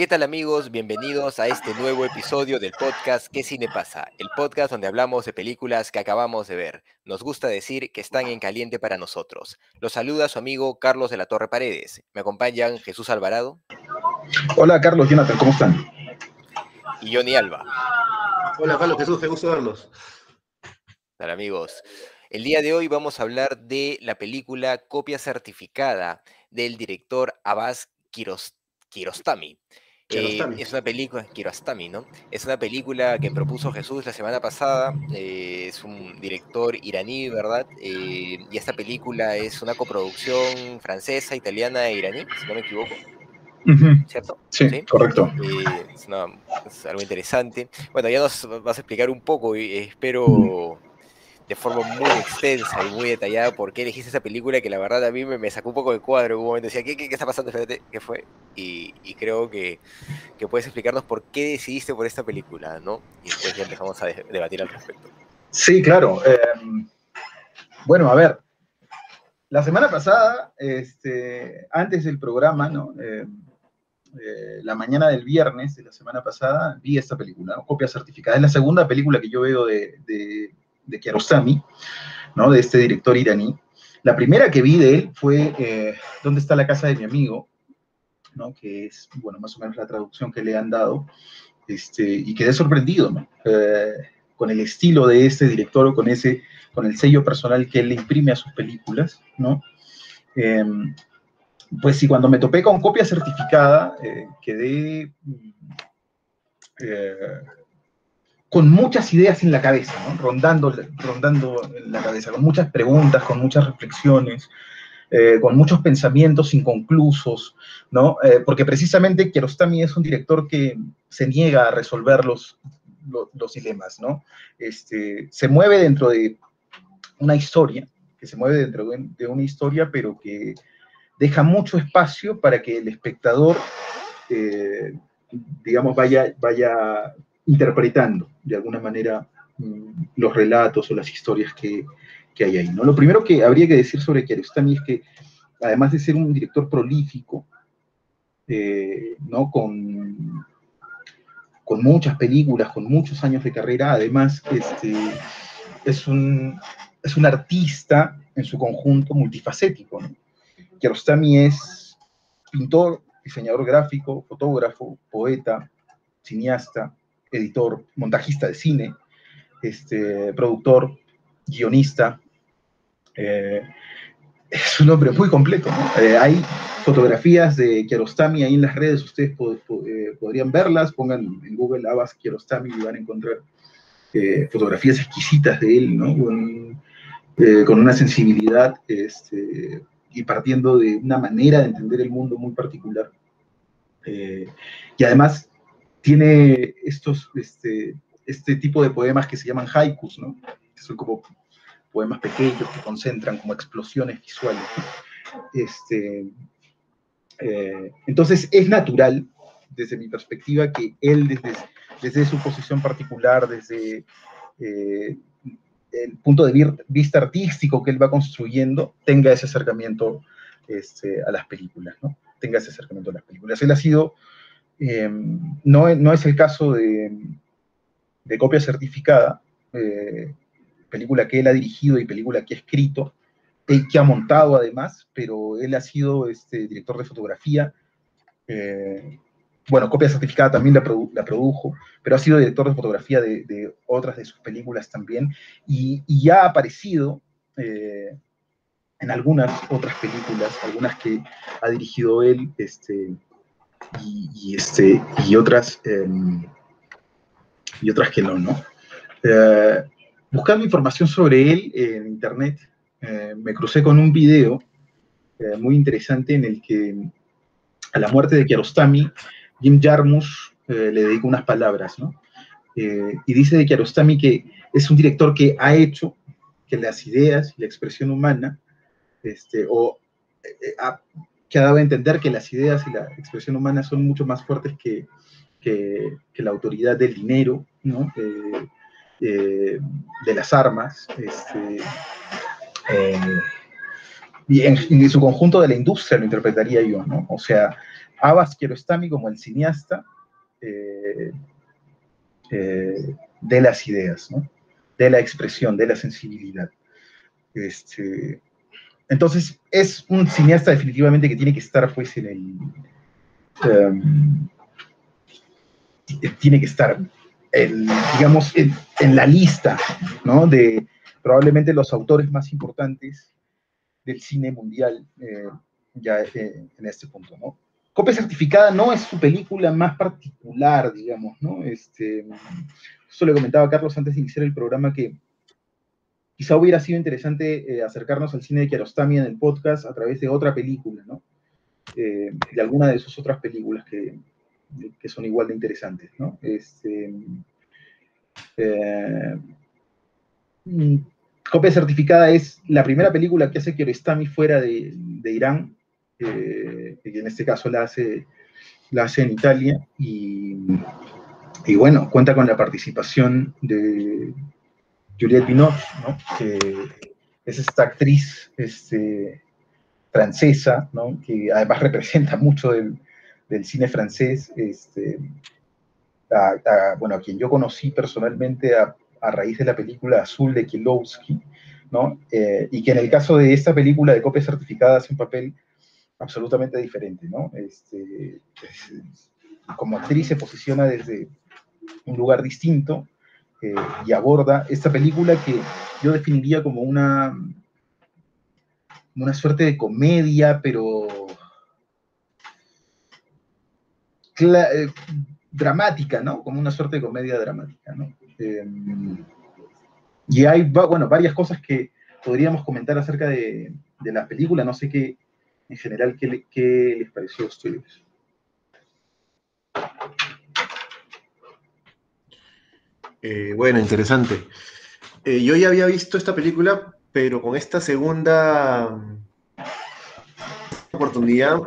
¿Qué tal amigos? Bienvenidos a este nuevo episodio del podcast ¿Qué cine pasa? El podcast donde hablamos de películas que acabamos de ver. Nos gusta decir que están en caliente para nosotros. Los saluda su amigo Carlos de la Torre Paredes. Me acompañan Jesús Alvarado. Hola Carlos, Jonathan, ¿cómo están? Y Johnny Alba. Hola Carlos, Jesús, qué gusto verlos. Hola amigos. El día de hoy vamos a hablar de la película Copia Certificada del director Abbas Kiarostami. Eh, es una película, ¿no? Es una película que propuso Jesús la semana pasada. Eh, es un director iraní, ¿verdad? Eh, y esta película es una coproducción francesa, italiana e iraní, si no me equivoco. ¿Cierto? Sí, correcto. Es, es, algo interesante. Bueno, ya nos vas a explicar un poco y espero de forma muy extensa y muy detallada por qué elegiste esa película que la verdad a mí me, me sacó un poco de cuadro. En un momento decía, ¿qué, qué, qué está pasando? Espérate, ¿qué fue? Y, creo que, que, puedes explicarnos por qué decidiste por esta película, ¿no? Y después ya empezamos a de, debatir al respecto. Sí, claro. Eh, bueno, a ver. La semana pasada, este, antes del programa, ¿no? Eh, eh, la mañana del viernes de la semana pasada, vi esta película. Copia certificada. Es la segunda película que yo veo de de Kiarostami, ¿no? de este director iraní. La primera que vi de él fue eh, ¿Dónde está la casa de mi amigo? ¿no? que es, bueno, más o menos la traducción que le han dado, este, y quedé sorprendido eh, con el estilo de este director, con, ese, con el sello personal que él le imprime a sus películas, ¿no? Eh, pues sí, cuando me topé con copia certificada, eh, quedé con muchas ideas en la cabeza, rondando, rondando en la cabeza, con muchas preguntas, con muchas reflexiones, eh, con muchos pensamientos inconclusos, ¿no? Eh, porque precisamente Kiarostami es un director que se niega a resolver los, dilemas, ¿no? Este, se mueve dentro de una historia, que se mueve dentro de, de una historia, pero que deja mucho espacio para que el espectador, eh, digamos, vaya, vaya interpretando de alguna manera mm, los relatos o las historias que, que, hay ahí. ¿no? Lo primero que habría que decir sobre Kiarostami es que, además de ser un director prolífico, eh, ¿no? con, con muchas películas, con muchos años de carrera, además este, es, un, es un artista en su conjunto multifacético. ¿no? Kiarostami es pintor, diseñador gráfico, fotógrafo, poeta, cineasta, editor, montajista de cine, este, productor, guionista. Eh, es un hombre muy completo. Eh, hay fotografías de Kiarostami ahí en las redes, ustedes eh, podrían verlas, pongan en Google Abbas Kiarostami y van a encontrar fotografías exquisitas de él, ¿no? con, con una sensibilidad este, y partiendo de una manera de entender el mundo muy particular. y además tiene estos, este, este tipo de poemas que se llaman haikus, ¿no? Que son como poemas pequeños que concentran como explosiones visuales. Este, eh, entonces es natural, desde mi perspectiva, que él desde, desde su posición particular, desde eh, el punto de vista artístico que él va construyendo, tenga ese acercamiento este, a las películas, ¿no? Tenga ese acercamiento a las películas. Él ha sido eh, no, no, es el caso de, de copia certificada, eh, película que él ha dirigido y película que ha escrito, y que ha montado además, pero él ha sido este, director de fotografía. Eh, bueno, copia certificada también la, produ la, produjo, pero ha sido director de fotografía de, otras de sus películas también, y, ha aparecido eh, en algunas otras películas, algunas que ha dirigido él, este, y, este, y, otras, eh, y otras que no, ¿no? Eh, buscando información sobre él en internet, eh, me crucé con un video eh, muy interesante en el que a la muerte de Kiarostami, Jim Jarmusch le dedica unas palabras, ¿no? y dice de Kiarostami que es un director que ha hecho que las ideas y la expresión humana, este, o ha, que ha dado a entender que las ideas y la expresión humana son mucho más fuertes que, que, la autoridad del dinero, ¿no? Eh, de las armas, este, eh, y en, su conjunto de la industria lo interpretaría yo, ¿no? O sea, Abbas Kiarostami como el cineasta eh, de las ideas, ¿no? De la expresión, de la sensibilidad. Este, entonces, es un cineasta definitivamente que tiene que estar, pues, en el... Em, tiene que estar digamos, en, la lista, ¿no? De probablemente los autores más importantes del cine mundial eh, ya eh, en este punto, ¿no? Copia Certificada no es su película más particular, digamos, ¿no? Este, le comentaba a Carlos antes de iniciar el programa que quizá hubiera sido interesante eh, acercarnos al cine de Kiarostami en el podcast a través de otra película, ¿no? de alguna de sus otras películas que, son igual de interesantes, ¿no? Este, eh, mm, copia certificada es la primera película que hace Kiarostami fuera de, Irán, eh, que en este caso la hace en Italia, y, bueno, cuenta con la participación de Juliette Binoche, ¿no? que es esta actriz este, francesa, que además representa mucho del, cine francés, este, a, bueno, a quien yo conocí personalmente a, raíz de la película Azul de Kielowski. Eh, y que en el caso de esta película de copia certificada hace un papel absolutamente diferente, ¿no? Este, como actriz se posiciona desde un lugar distinto eh, y aborda esta película que yo definiría como una, una suerte de comedia, pero eh, dramática, ¿no? Como una suerte de comedia dramática, ¿no? Em, y hay, bueno, varias cosas que podríamos comentar acerca de, la película. No sé qué, en general, qué, les pareció a ustedes. Eh, bueno, interesante. Eh, yo ya había visto esta película, pero con esta segunda oportunidad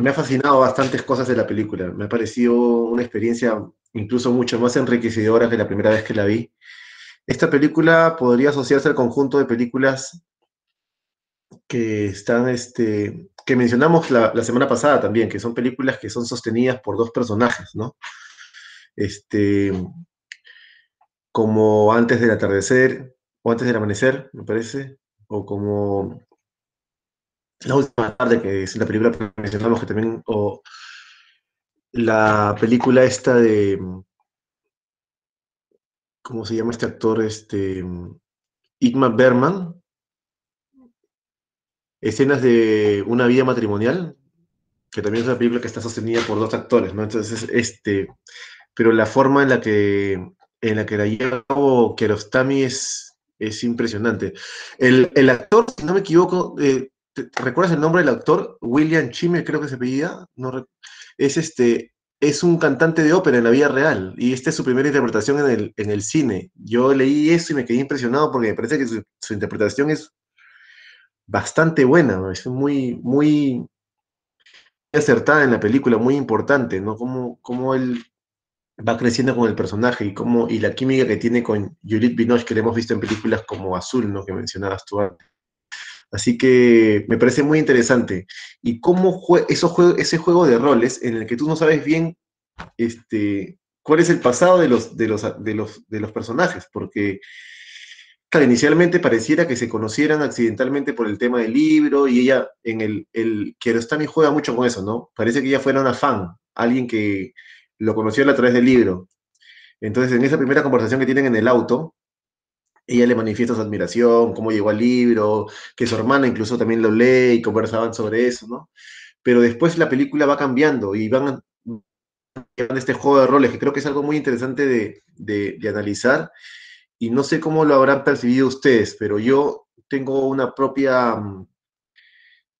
me ha fascinado bastantes cosas de la película. Me ha parecido una experiencia incluso mucho más enriquecedora que la primera vez que la vi. Esta película podría asociarse al conjunto de películas que están, este, que mencionamos la, semana pasada también, que son películas que son sostenidas por dos personajes, ¿no? Este, como antes del atardecer, o antes del amanecer, me parece, o como la última tarde, que es la película que mencionamos, que también, o la película esta de, ¿cómo se llama este actor? Este, Igmar Berman, escenas de una vida matrimonial, que también es una película que está sostenida por dos actores, ¿no? Entonces, este, pero la forma en la que, en la que la lleva Kiarostami es, es impresionante. El, el, actor, si no me equivoco, eh, ¿Recuerdas el nombre del actor? William Chime, creo que se apellida. No, es, este, es un cantante de ópera en la vida real y esta es su primera interpretación en el, en el cine. Yo leí eso y me quedé impresionado porque me parece que su, interpretación es bastante buena, es muy, muy acertada en la película, muy importante, ¿no? Cómo, cómo él va creciendo con el personaje y, cómo, y la química que tiene con Juliette Binoche, que le hemos visto en películas como Azul, ¿no? Que mencionabas tú antes. Así que me parece muy interesante. Y cómo eso ese juego de roles en el que tú no sabes bien este, cuál es el pasado de los, de los, de los, de los personajes, porque inicialmente pareciera que se conocieran accidentalmente por el tema del libro y ella en el, el Kiarostami juega mucho con eso, ¿no? Parece que ella fuera una fan, alguien que lo conoció a través del libro. Entonces, en esa primera conversación que tienen en el auto, ella le manifiesta su admiración, cómo llegó al libro, que su hermana incluso también lo lee y conversaban sobre eso, ¿no? Pero después la película va cambiando y van este juego de roles, que creo que es algo muy interesante de, de, analizar, y no sé cómo lo habrán percibido ustedes, pero yo tengo una propia mm,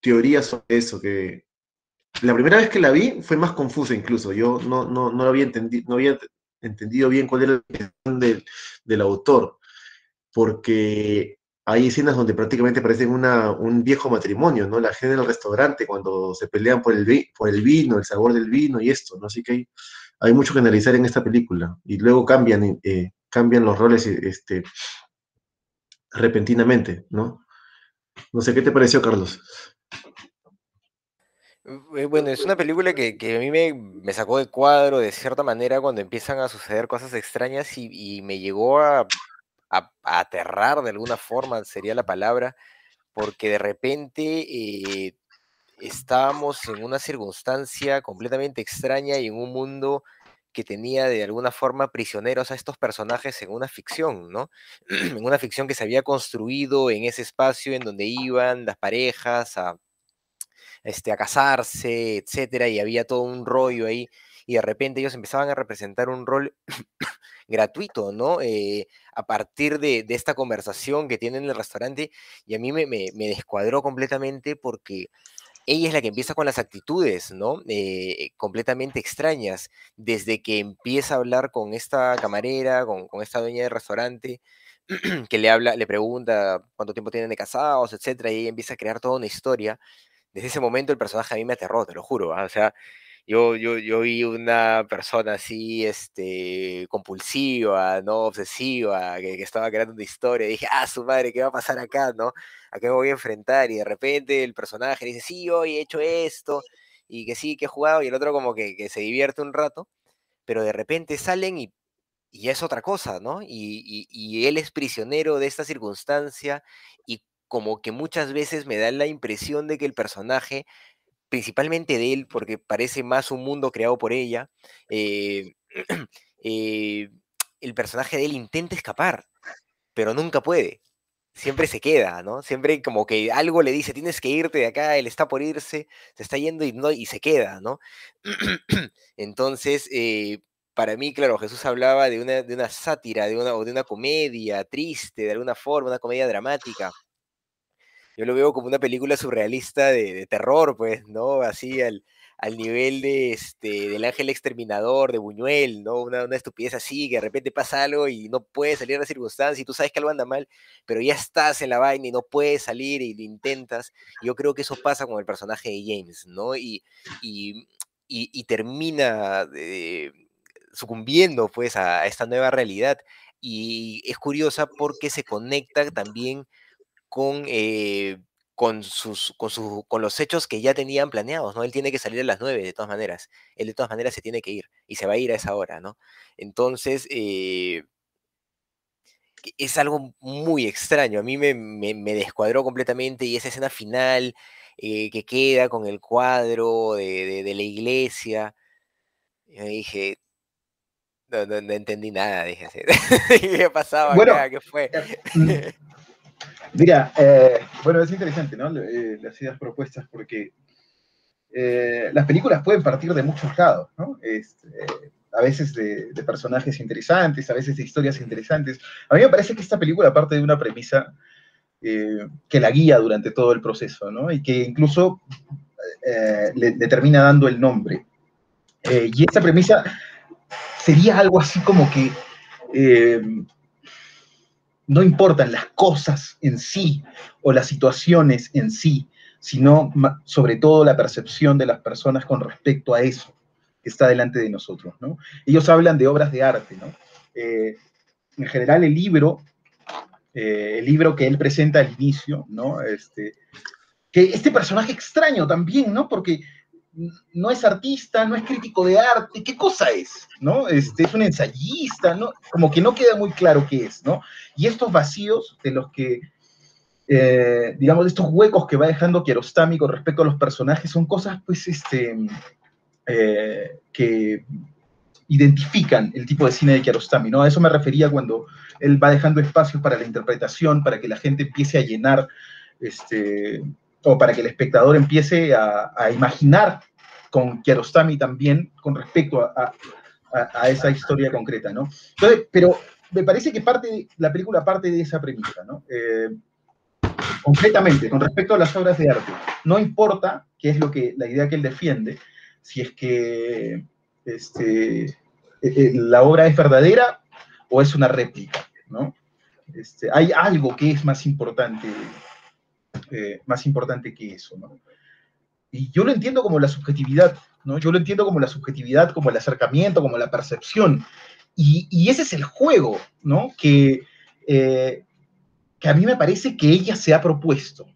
teorías sobre eso, que la primera vez que la vi fue más confusa incluso, yo no, no, no había, entendido, no había entendido bien cuál era la intención del, del autor, porque hay escenas donde prácticamente parecen una, un viejo matrimonio, ¿no? La gente en el restaurante cuando se pelean por el, por el vino, el sabor del vino y esto, ¿no? Así que hay, hay mucho que analizar en esta película. Y luego cambian, eh, cambian los roles este, repentinamente, ¿no? No sé, ¿qué te pareció, Carlos? Eh, bueno, es una película que, a mí me, sacó de cuadro de cierta manera cuando empiezan a suceder cosas extrañas y me llegó a a, aterrar de alguna forma, sería la palabra, porque de repente eh, estábamos en una circunstancia completamente extraña y en un mundo que tenía de alguna forma prisioneros a estos personajes en una ficción, ¿no? en una ficción que se había construido en ese espacio en donde iban las parejas a, este, a casarse, etcétera, y había todo un rollo ahí, y de repente ellos empezaban a representar un rol gratuito, ¿no? Eh, a partir de, esta conversación que tienen en el restaurante, y a mí me, descuadró completamente porque ella es la que empieza con las actitudes, ¿no? Eh, completamente extrañas, desde que empieza a hablar con esta camarera, con, esta dueña del restaurante, que le habla, le pregunta cuánto tiempo tienen de casados, etcétera, y ella empieza a crear toda una historia. Desde ese momento el personaje a mí me aterró, te lo juro, ¿ah? o sea, yo, yo, yo vi una persona así, este, compulsiva, ¿no? Obsesiva, que, estaba creando una historia. Y dije, ah, su madre, ¿qué va a pasar acá, no? ¿A qué me voy a enfrentar? Y de repente el personaje dice, sí, hoy he hecho esto, y que sí, que he jugado, y el otro como que, se divierte un rato, pero de repente salen y, y es otra cosa, ¿no? Y, y él es prisionero de esta circunstancia, y como que muchas veces me da la impresión de que el personaje principalmente de él, porque parece más un mundo creado por ella, eh, eh, el personaje de él intenta escapar, pero nunca puede. Siempre se queda, ¿no? Siempre como que algo le dice, tienes que irte de acá, él está por irse, se está yendo y, no, y se queda, ¿no? Entonces, eh, para mí, claro, Jesús hablaba de una, de una sátira, de una, de una comedia triste, de alguna forma, una comedia dramática yo lo veo como una película surrealista de, terror, pues, ¿no? Así al, al nivel de, este, del ángel exterminador de Buñuel, ¿no? Una, una, estupidez así, que de repente pasa algo y no puedes salir de la circunstancia y tú sabes que algo anda mal, pero ya estás en la vaina y no puedes salir y lo intentas. Yo creo que eso pasa con el personaje de James, ¿no? Y, y, y, termina eh, sucumbiendo, pues, a esta nueva realidad. Y es curiosa porque se conecta también con, eh, con, sus, con, con, los hechos que ya tenían planeados, ¿no? Él tiene que salir a las 9 de todas maneras, él de todas maneras se tiene que ir y se va a ir a esa hora, ¿no? Entonces, eh, es algo muy extraño, a mí me, me, descuadró completamente y esa escena final eh, que queda con el cuadro de, de, la iglesia, yo dije, no, no, entendí nada, dije, ¿qué pasaba acá? ¿Qué fue? Mira, eh, bueno, es interesante, ¿no? Eh, las ideas propuestas, porque eh, las películas pueden partir de muchos lados, ¿no? Este, a veces de, personajes interesantes, a veces de historias interesantes. A mí me parece que esta película parte de una premisa que la guía durante todo el proceso, ¿no? Y que incluso le, le, termina dando el nombre. y esta premisa sería algo así como que no importan las cosas en sí o las situaciones en sí, sino sobre todo la percepción de las personas con respecto a eso que está delante de nosotros. ¿no? Ellos hablan de obras de arte. ¿no? Eh, en general, el libro, eh, el libro que él presenta al inicio, ¿no? este, que este personaje extraño también, ¿no? porque no es artista, no es crítico de arte, ¿qué cosa es? ¿No? Este, es un ensayista, ¿no? Como que no queda muy claro qué es, ¿no? Y estos vacíos de los que, eh, digamos, estos huecos que va dejando Kiarostami con respecto a los personajes son cosas, pues, este, eh, que identifican el tipo de cine de Kiarostami, ¿no? A eso me refería cuando él va dejando espacios para la interpretación, para que la gente empiece a llenar, este, o para que el espectador empiece a, imaginar con Kiarostami también con respecto a, esa historia concreta, ¿no? Entonces, pero me parece que parte, la película parte de esa premisa, ¿no? Eh, Completamente, con respecto a las obras de arte. No importa qué es lo que, la idea que él defiende, si es que este, eh, eh, la obra es verdadera o es una réplica, ¿no? Este, hay algo que es más importante, eh, más importante que eso, ¿no? Y yo lo entiendo como la subjetividad, ¿no? Yo lo entiendo como la subjetividad, como el acercamiento, como la percepción. Y, ese es el juego, ¿no? Que, eh, que a mí me parece que ella se ha propuesto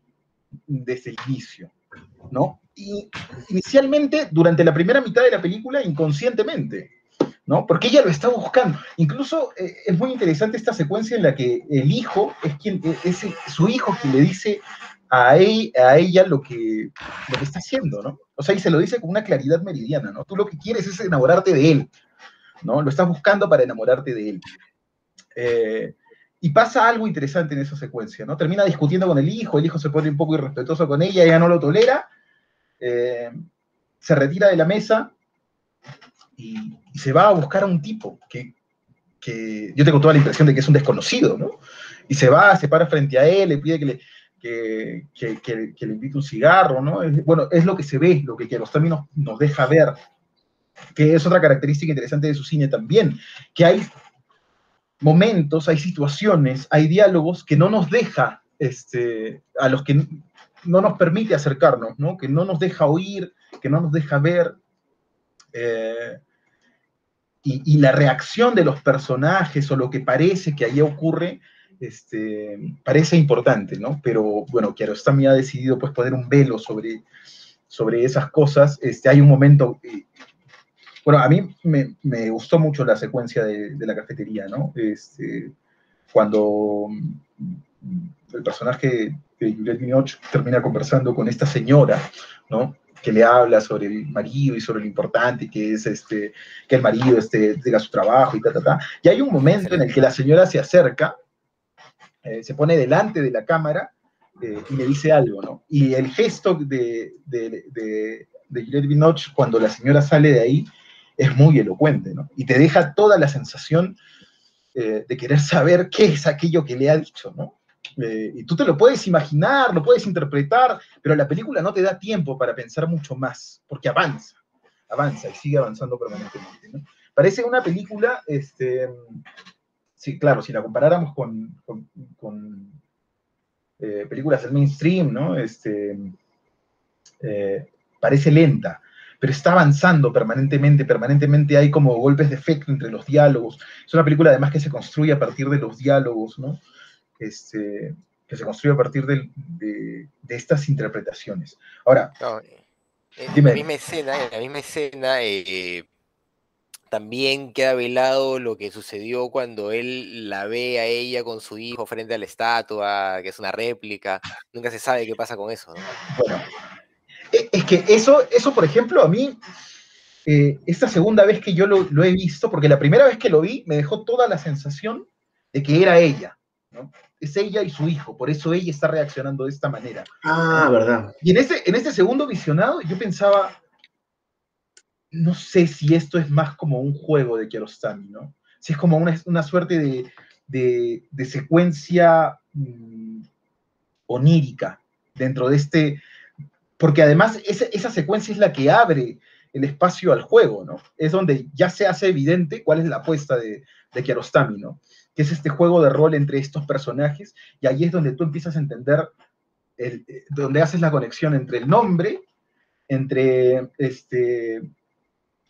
desde el inicio, ¿no? Y inicialmente, durante la primera mitad de la película, inconscientemente, ¿no? Porque ella lo está buscando. Incluso eh, es muy interesante esta secuencia en la que el hijo es quien, es su hijo quien le dice a, ella lo que, lo que está haciendo, ¿no? O sea, y se lo dice con una claridad meridiana, ¿no? Tú lo que quieres es enamorarte de él, ¿no? Lo estás buscando para enamorarte de él. Eh, y pasa algo interesante en esa secuencia, ¿no? Termina discutiendo con el hijo, el hijo se pone un poco irrespetuoso con ella, ella no lo tolera, eh, se retira de la mesa y, se va a buscar a un tipo que, que, yo tengo toda la impresión de que es un desconocido, ¿no? Y se va, se para frente a él, le pide que le, que, le invite un cigarro, ¿no? bueno, es lo que se ve, lo que Kiarostami nos, nos deja ver, que es otra característica interesante de su cine también, que hay momentos, hay situaciones, hay diálogos que no nos deja, este, a los que no nos permite acercarnos, ¿no? Que no nos deja oír, que no nos deja ver. Eh, y, y, la reacción de los personajes o lo que parece que ahí ocurre este, parece importante, ¿no? Pero bueno, Kiarostami ha decidido pues poner un velo sobre, sobre esas cosas. Este, hay un momento, eh, bueno, a mí me, me, gustó mucho la secuencia de, de la cafetería, ¿no? Este, cuando mm, el personaje de Juliette Binoche termina conversando con esta señora, ¿no? que le habla sobre el marido y sobre lo importante que es este, que el marido este, tenga su trabajo y ta, ta, ta. Y hay un momento en el que la señora se acerca eh, se pone delante de la cámara eh, y le dice algo, ¿no? Y el gesto de, de, de, cuando la señora sale de ahí es muy elocuente, ¿no? Y te deja toda la sensación eh, de querer saber qué es aquello que le ha dicho, ¿no? y tú te lo puedes imaginar, lo puedes interpretar, pero la película no te da tiempo para pensar mucho más, porque avanza, avanza y sigue avanzando permanentemente. Parece una película este, sí, claro, si la comparáramos con, eh, películas del mainstream, ¿no? Este, eh, parece lenta, pero está avanzando permanentemente, permanentemente hay como golpes de efecto entre los diálogos. Es una película además que se construye a partir de los diálogos, ¿no? Este, que se construye a partir de, estas interpretaciones. Ahora, en, la misma escena, en la misma escena, eh, también queda velado lo que sucedió cuando él la ve a ella con su hijo frente a la estatua, que es una réplica. Nunca se sabe qué pasa con eso. Bueno, e, es que eso, eso, por ejemplo, a mí, eh, esta segunda vez que yo lo, he visto, porque la primera vez que lo vi me dejó toda la sensación de que era ella. ¿no? Es ella y su hijo, por eso ella está reaccionando de esta manera. Ah, verdad. Y en este, en este segundo visionado yo pensaba, no sé si esto es más como un juego de Kiarostami, ¿no? Si es como una, suerte de, secuencia mm, onírica dentro de este, porque además esa, secuencia es la que abre el espacio al juego, ¿no? Es donde ya se hace evidente cuál es la apuesta de, de Kiarostami, ¿no? Que es este juego de rol entre estos personajes, y ahí es donde tú empiezas a entender, el, eh, donde haces la conexión entre el nombre, entre este,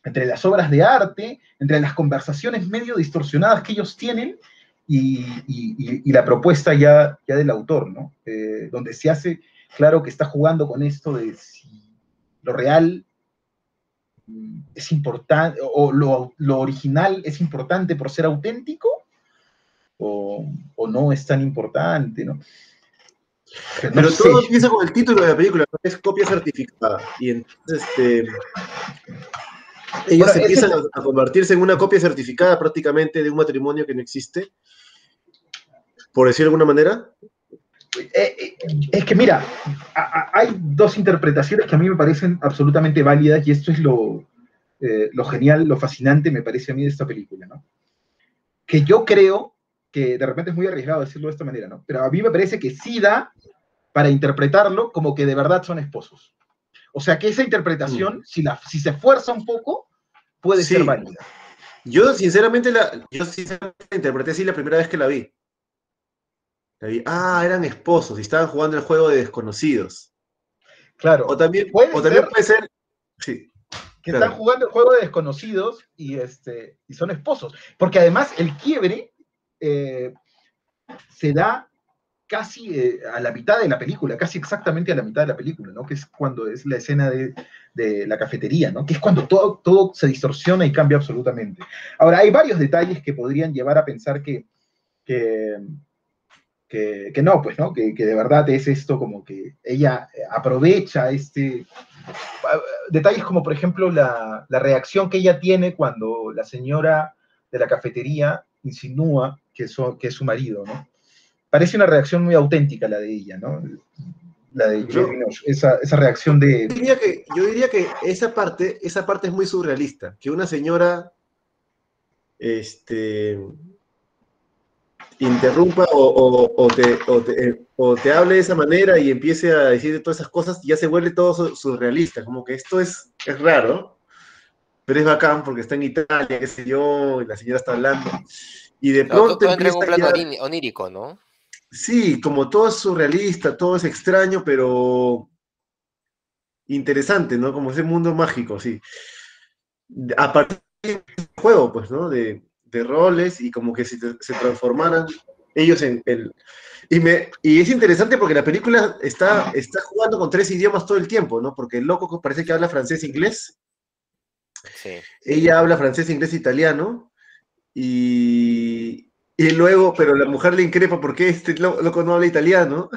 entre las obras de arte, entre las conversaciones medio distorsionadas que ellos tienen y, la propuesta ya, ya del autor, ¿no? Eh, donde se hace claro que está jugando con esto de si lo real es importante, o lo, original es importante por ser auténtico, o, no es tan importante, ¿no? Pero, todo empieza con el título de la película, es copia certificada. Y entonces, este, ellos empiezan a, convertirse en una copia certificada prácticamente de un matrimonio que no existe, por decir de alguna manera. Eh, eh, es que mira, hay dos interpretaciones que a mí me parecen absolutamente válidas y esto es lo, eh, lo genial, lo fascinante me parece a mí de esta película, ¿no? Que yo creo que de repente es muy arriesgado decirlo de esta manera, ¿no? Pero a mí me parece que sí da para interpretarlo como que de verdad son esposos. O sea que esa interpretación, mm. si, la, si se esfuerza un poco, puede ser válida. Yo sinceramente, la, yo sinceramente interpreté así la primera vez que la vi. Ah, eran esposos y estaban jugando el juego de desconocidos. Claro. O también puede, o también ser, puede ser. Sí. Que están jugando el juego de desconocidos y, este, y son esposos. Porque además el quiebre eh, se da casi eh, a la mitad de la película, casi exactamente a la mitad de la película, ¿no? Que es cuando es la escena de, la cafetería, ¿no? Que es cuando todo, todo se distorsiona y cambia absolutamente. Ahora, hay varios detalles que podrían llevar a pensar que, que, no, pues, ¿no? Que, de verdad es esto como que ella aprovecha este... Detalles como, por ejemplo, la, la reacción que ella tiene cuando la señora de la cafetería insinúa que, que es su marido, ¿no? Parece una reacción muy auténtica la de ella, ¿no? La de esa, esa, reacción de... Yo diría, que, yo diría que esa parte, esa parte es muy surrealista, que una señora este, interrumpa o, te, o, te, hable de esa manera y empiece a decir todas esas cosas, ya se vuelve todo surrealista, como que esto es, es raro, pero es bacán porque está en Italia, qué sé yo, y la señora está hablando. Y de pronto... todo, todo un plano onírico, ¿no? Sí, como todo es surrealista, todo es extraño, pero interesante, ¿no? Como ese mundo mágico, sí. A partir del juego, pues, ¿no? De, roles y como que se, se transformaran ellos en el... Y, me, y es interesante porque la película está, está jugando con tres idiomas todo el tiempo, ¿no? Porque el loco parece que habla francés e inglés. Sí. Ella habla francés, inglés, e italiano. Y, y luego, pero la mujer le increpa porque este loco no habla italiano.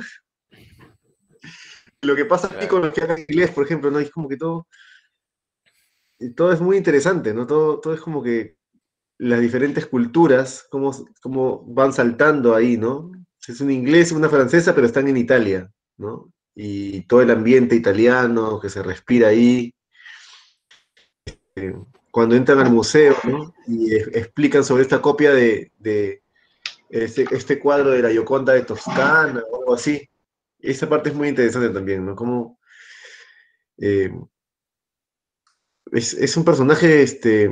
Lo que pasa aquí con los que hablan inglés, por ejemplo, ¿no? Es como que todo. Todo es muy interesante, ¿no? Todo, todo es como que las diferentes culturas, cómo, cómo van saltando ahí, ¿no? Es un inglés, una francesa, pero están en Italia, ¿no? Y todo el ambiente italiano que se respira ahí. Eh, cuando entran al museo ¿no? y explican sobre esta copia de, este, este, cuadro de la Yoconda de Toscana o algo así. Esa parte es muy interesante también, ¿no? Como eh, es, un personaje, este,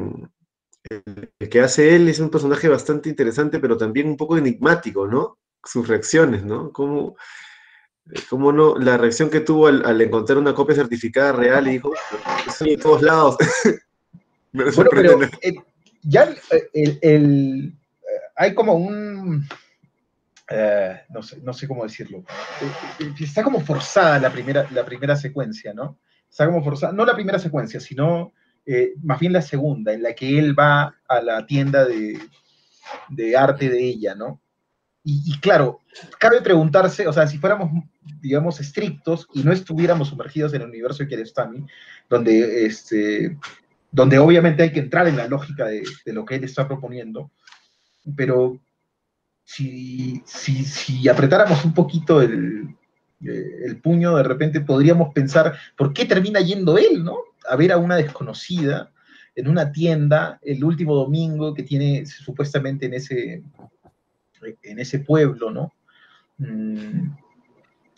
el que hace él es un personaje bastante interesante, pero también un poco enigmático, ¿no? Sus reacciones, ¿no? Como, como no, la reacción que tuvo al, encontrar una copia certificada real y dijo, estoy en todos lados. bueno, pero eh, ya el, hay como un, eh, no, sé, no sé cómo decirlo, eh, eh, está como forzada la primera, la primera secuencia, ¿no? Está como forzada, no la primera secuencia, sino más bien la segunda, en la que él va a la tienda de, arte de ella, ¿no? Y, claro, cabe preguntarse, o sea, si fuéramos, digamos, estrictos y no estuviéramos sumergidos en el universo de Kiarostami, donde, este, donde obviamente hay que entrar en la lógica de, de lo que él está proponiendo, pero si, si, apretáramos un poquito el, eh, el, puño, de repente podríamos pensar, ¿por qué termina yendo él, no? A ver a una desconocida en una tienda el último domingo que tiene supuestamente en ese, en ese pueblo, ¿no? Mm,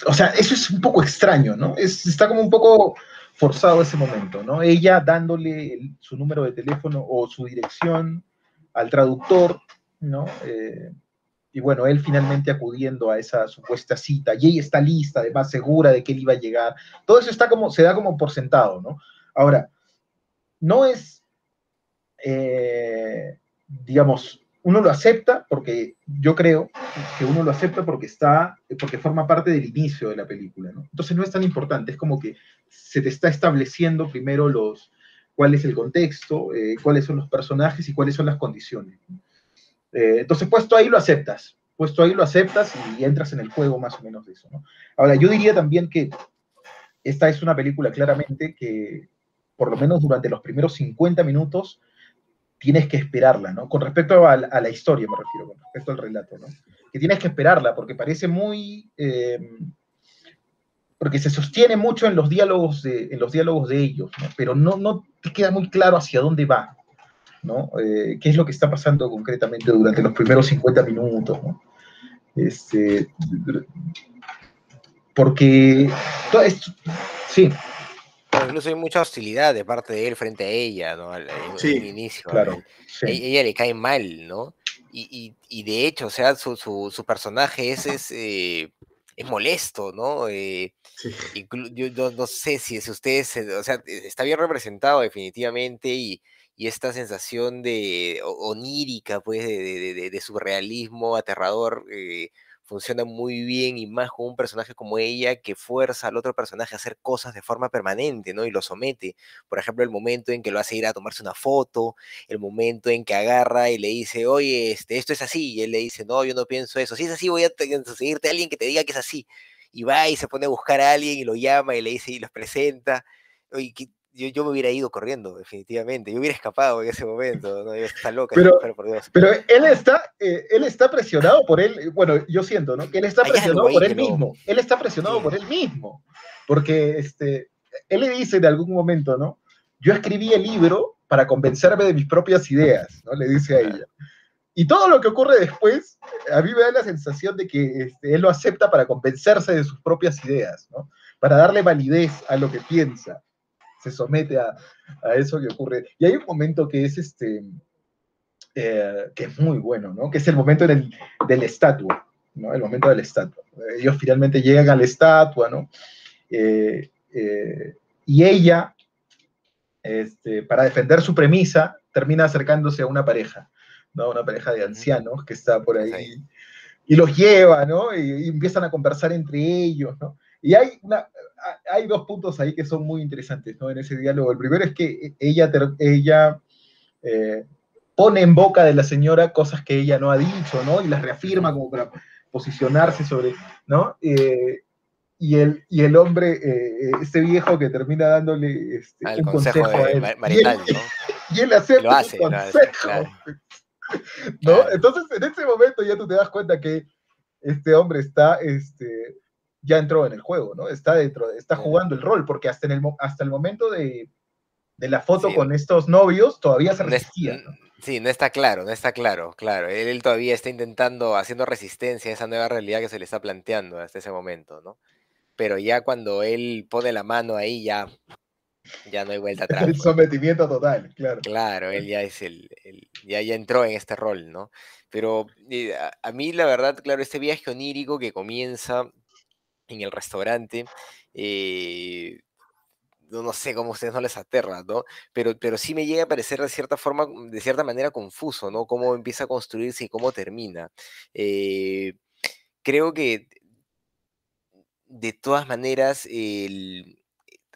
o sea, eso es un poco extraño, ¿no? está como un poco forzado ese momento, ¿no? Ella dándole su número de teléfono o su dirección al traductor ¿no? Eh, y bueno, él finalmente acudiendo a esa supuesta cita, y ella está lista, además segura de que él iba a llegar. Todo eso está como, se da como por sentado, ¿no? Ahora, no es, eh, digamos, uno lo acepta porque yo creo que uno lo acepta porque está, porque forma parte del inicio de la película, ¿no? Entonces no es tan importante, es como que se te está estableciendo primero los, cuál es el contexto, eh, cuáles son los personajes y cuáles son las condiciones. Eh, entonces, puesto ahí lo aceptas, puesto ahí lo aceptas y entras en el juego más o menos de eso. ¿no? Ahora, yo diría también que esta es una película claramente que, por lo menos durante los primeros 50 minutos, tienes que esperarla, ¿no? Con respecto a, la historia, me refiero, con respecto al relato, ¿no? Que tienes que esperarla porque parece muy... Eh, porque se sostiene mucho en los diálogos de, en los diálogos de ellos, ¿no? pero no, no te queda muy claro hacia dónde va. ¿No? Eh, ¿Qué es lo que está pasando concretamente durante los primeros 50 minutos? Este, porque sí. incluso hay mucha hostilidad de parte de él frente a ella, ¿no? Al, sí, inicio. Claro. E, ella le cae mal, ¿no? Y, y, de hecho, o sea, su, su, su personaje es, es, eh, es molesto, ¿no? Eh, yo, no sé si, es ustedes, o sea, está bien representado definitivamente y, y esta sensación de onírica, pues, de, de, de surrealismo aterrador, eh, funciona muy bien y más con un personaje como ella que fuerza al otro personaje a hacer cosas de forma permanente, ¿no? Y lo somete. Por ejemplo, el momento en que lo hace ir a tomarse una foto, el momento en que agarra y le dice, oye, este, esto es así, y él le dice, no, yo no pienso eso. Si es así, voy a seguirte a alguien que te diga que es así. Y va y se pone a buscar a alguien y lo llama y le dice y los presenta. Oye, yo, me hubiera ido corriendo, definitivamente. Yo hubiera escapado en ese momento. ¿no? está loca, pero, por Dios. Pero él está, eh, él está presionado por él. Bueno, yo siento, ¿no? Él está presionado por él mismo. Él está presionado por él mismo. Porque este, él le dice de algún momento, ¿no? Yo escribí el libro para convencerme de mis propias ideas, ¿no? Le dice a ella. Y todo lo que ocurre después, a mí me da la sensación de que este, él lo acepta para convencerse de sus propias ideas, ¿no? Para darle validez a lo que piensa se somete a, eso que ocurre. Y hay un momento que es este, eh, que es muy bueno, ¿no? Que es el momento del, de la estatua, ¿no? El momento de la estatua. Ellos finalmente llegan a la estatua, ¿no? Eh, eh, y ella, este, para defender su premisa, termina acercándose a una pareja, ¿no? Una pareja de ancianos que está por ahí. Y los lleva, ¿no? Y, y, empiezan a conversar entre ellos, ¿no? Y hay una, hay dos puntos ahí que son muy interesantes ¿no? en ese diálogo. El primero es que ella, ella eh, pone en boca de la señora cosas que ella no ha dicho, ¿no? Y las reafirma como para posicionarse sobre, ¿no? Eh, y, el, y el hombre, eh, este viejo que termina dándole este, un consejo, a él. Marital, y él, ¿no? y él acepta lo hace, consejo, ¿no? Entonces, en ese momento ya tú te das cuenta que este hombre está, este, ya entró en el juego, ¿no? Está dentro, está jugando el rol, porque hasta, en el, hasta el momento de, la foto con estos novios todavía se resistía. ¿no? Sí, no está claro, no está claro, claro. Él, todavía está intentando, haciendo resistencia a esa nueva realidad que se le está planteando hasta ese momento, ¿no? Pero ya cuando él pone la mano ahí, ya, ya no hay vuelta atrás. El sometimiento total, claro. Claro, él ya es el, ya, ya entró en este rol, ¿no? Pero eh, a, mí, la verdad, claro, este viaje onírico que comienza en el restaurante. Eh, no, sé cómo a ustedes no les aterra, ¿no? Pero, pero sí me llega a parecer de cierta forma, de cierta manera confuso, ¿no? Cómo empieza a construirse y cómo termina. Eh, creo que de todas maneras,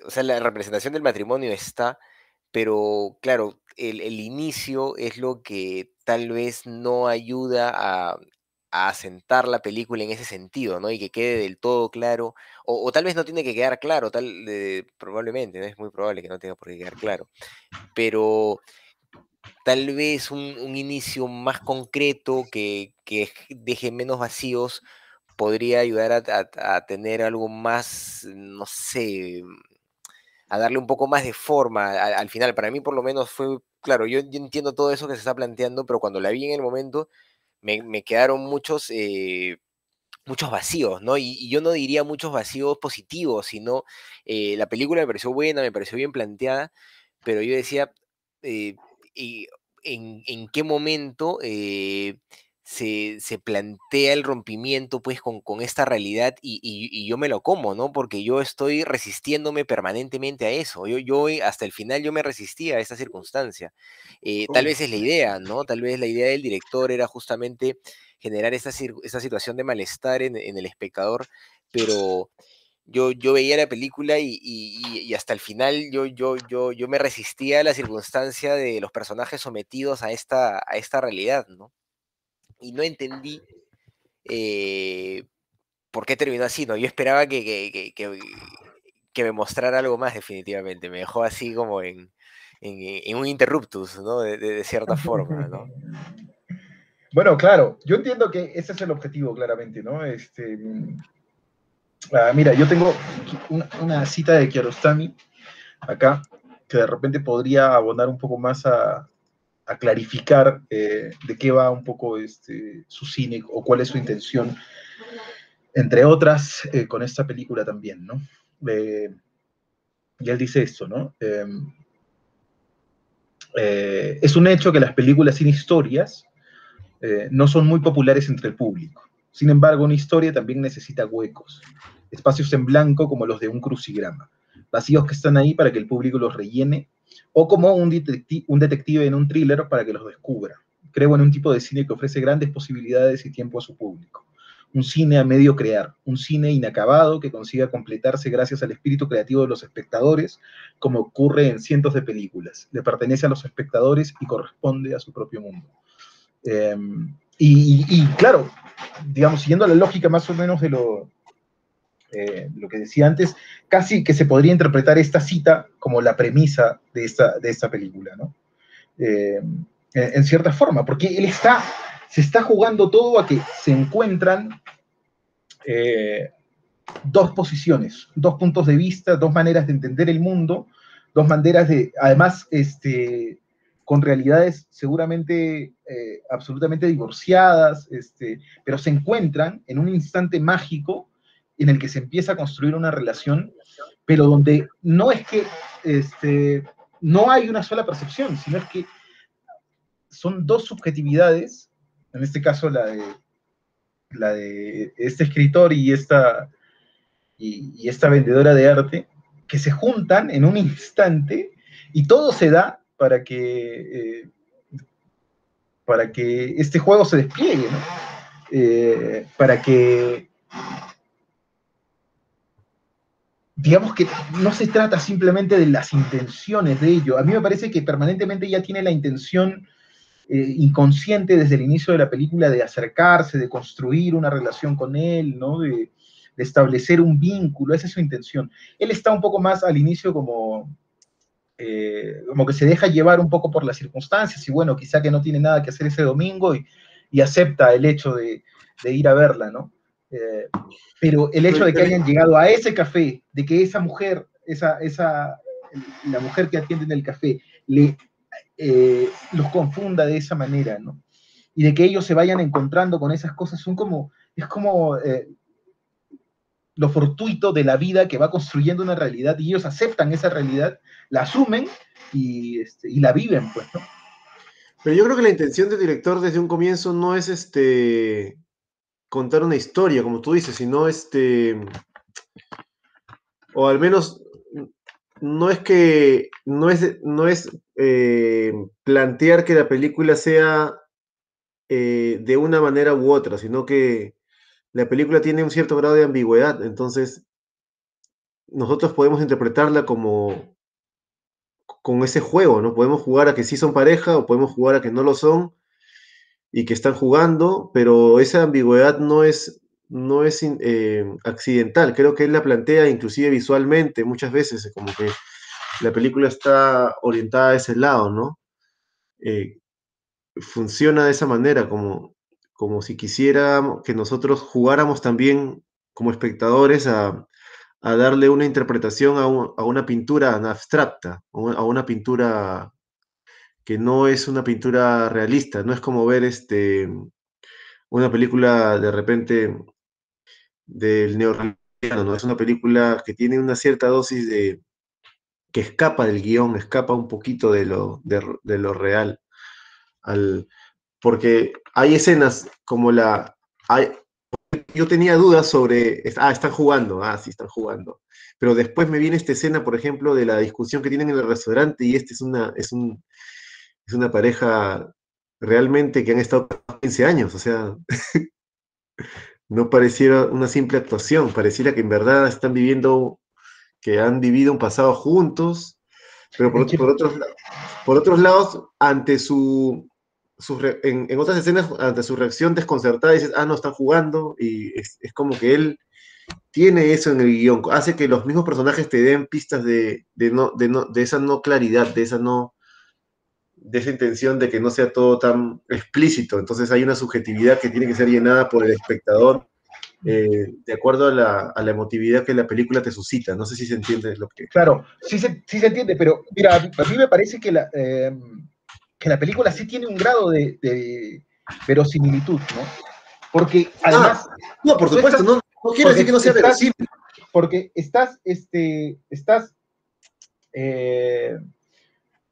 o sea, la representación del matrimonio está, pero claro, el, el, inicio es lo que tal vez no ayuda a, a asentar la película en ese sentido, ¿no? Y que quede del todo claro, o, tal vez no tiene que quedar claro, tal, probablemente, ¿no? es muy probable que no tenga por qué quedar claro, pero tal vez un, inicio más concreto que, deje menos vacíos podría ayudar a, tener algo más, no sé, a darle un poco más de forma al, final. Para mí por lo menos fue, claro, yo, yo entiendo todo eso que se está planteando, pero cuando la vi en el momento me, quedaron muchos, eh, muchos vacíos, ¿no? Y, yo no diría muchos vacíos positivos, sino eh, la película me pareció buena, me pareció bien planteada, pero yo decía, eh, y en, en, qué momento se, plantea el rompimiento pues con, con esta realidad y, yo me lo como, ¿no? Porque yo estoy resistiéndome permanentemente a eso. Yo, yo hasta el final yo me resistía a esta circunstancia. Eh, tal vez es la idea, ¿no? Tal vez la idea del director era justamente generar esta, esta situación de malestar en, el espectador, pero yo, yo veía la película y, y, hasta el final yo, yo, yo, yo me resistía a la circunstancia de los personajes sometidos a esta, a esta realidad, ¿no? Y no entendí eh, por qué terminó así, ¿no? Yo esperaba que, que, me mostrara algo más definitivamente, me dejó así como en, en, un interruptus, ¿no? De, cierta forma, ¿no? Bueno, claro, yo entiendo que ese es el objetivo, claramente, ¿no? Este, ah, mira, yo tengo una, cita de Kiarostami acá, que de repente podría abonar un poco más a, a clarificar eh, de qué va un poco este, su cine o cuál es su intención. entre otras, eh, con esta película también, ¿no? y él dice esto, ¿no? Em, es un hecho que las películas sin historias no son muy populares entre el público. Sin embargo, una historia también necesita huecos, espacios en blanco como los de un crucigrama, vacíos que están ahí para que el público los rellene, o como un, detective en un thriller para que los descubra. Creo en un tipo de cine que ofrece grandes posibilidades y tiempo a su público. Un cine a medio crear, un cine inacabado que consiga completarse gracias al espíritu creativo de los espectadores, como ocurre en cientos de películas. Le pertenece a los espectadores y corresponde a su propio mundo. Em, y, claro, digamos, siguiendo la lógica más o menos de lo, eh, lo que decía antes, casi que se podría interpretar esta cita como la premisa de esta, de esta película, ¿no? Eh, en, cierta forma, porque él está, se está jugando todo a que se encuentran eh, dos posiciones, dos puntos de vista, dos maneras de entender el mundo, dos maneras de, además, este, con realidades seguramente absolutamente divorciadas, este, pero se encuentran en un instante mágico en el que se empieza a construir una relación, pero donde no es que este, no hay una sola percepción, sino es que son dos subjetividades, en este caso la de, la de este escritor y esta, y esta vendedora de arte, que se juntan en un instante y todo se da para que, eh, para que este juego se despliegue, ¿no? Eh, para que, digamos que no se trata simplemente de las intenciones de ello. A mí me parece que permanentemente ya tiene la intención eh, inconsciente desde el inicio de la película de acercarse, de construir una relación con él, ¿no? De, establecer un vínculo, esa es su intención. Él está un poco más al inicio como, eh, como que se deja llevar un poco por las circunstancias y bueno, quizá que no tiene nada que hacer ese domingo y, acepta el hecho de, ir a verla, ¿no? Eh, pero el hecho de que hayan llegado a ese café, de que esa mujer, esa, esa, la mujer que atiende en el café, le, eh, los confunda de esa manera, ¿no? Y de que ellos se vayan encontrando con esas cosas, son como, es como lo fortuito de la vida que va construyendo una realidad y ellos aceptan esa realidad, la asumen y, este, y la viven, pues, ¿no? Pero yo creo que la intención del director desde un comienzo no es este contar una historia, como tú dices, sino este, o al menos no es que, no es, no es eh, plantear que la película sea eh, de una manera u otra, sino que la película tiene un cierto grado de ambigüedad, entonces nosotros podemos interpretarla como con ese juego, ¿no? Podemos jugar a que sí son pareja o podemos jugar a que no lo son y que están jugando, pero esa ambigüedad no es, no es eh, accidental, creo que él la plantea inclusive visualmente muchas veces, como que la película está orientada a ese lado, ¿no? Eh, funciona de esa manera, como como si quisiera que nosotros jugáramos también como espectadores a, darle una interpretación a, una pintura abstracta, a una pintura que no es una pintura realista, no es como ver este, una película de repente del neorrealismo, ¿no? Es una película que tiene una cierta dosis de que escapa del guion, escapa un poquito de lo, de lo real. Al, porque hay escenas como la... yo tenía dudas sobre, ah, están jugando, ah, sí, están jugando. Pero después me viene esta escena, por ejemplo, de la discusión que tienen en el restaurante y este es una, es un, es una pareja realmente que han estado 15 años, o sea, no pareciera una simple actuación, pareciera que en verdad están viviendo, que han vivido un pasado juntos, pero por, por, otros, por otros lados, ante su, en, otras escenas, ante su reacción desconcertada, dices, ah, no, están jugando, y es, como que él tiene eso en el guion, hace que los mismos personajes te den pistas de, no, de, esa no claridad, de esa no de esa intención de que no sea todo tan explícito. Entonces hay una subjetividad que tiene que ser llenada por el espectador eh, de acuerdo a la, a la, emotividad que la película te suscita. No sé si se entiende lo que... Claro, sí se, sí se entiende, pero mira, a mí me parece que la, eh, que la película sí tiene un grado de, verosimilitud, ¿no? Porque además... no, por supuesto, no, No quiero decir que no sea verosímil. Porque estás, este, estás eh,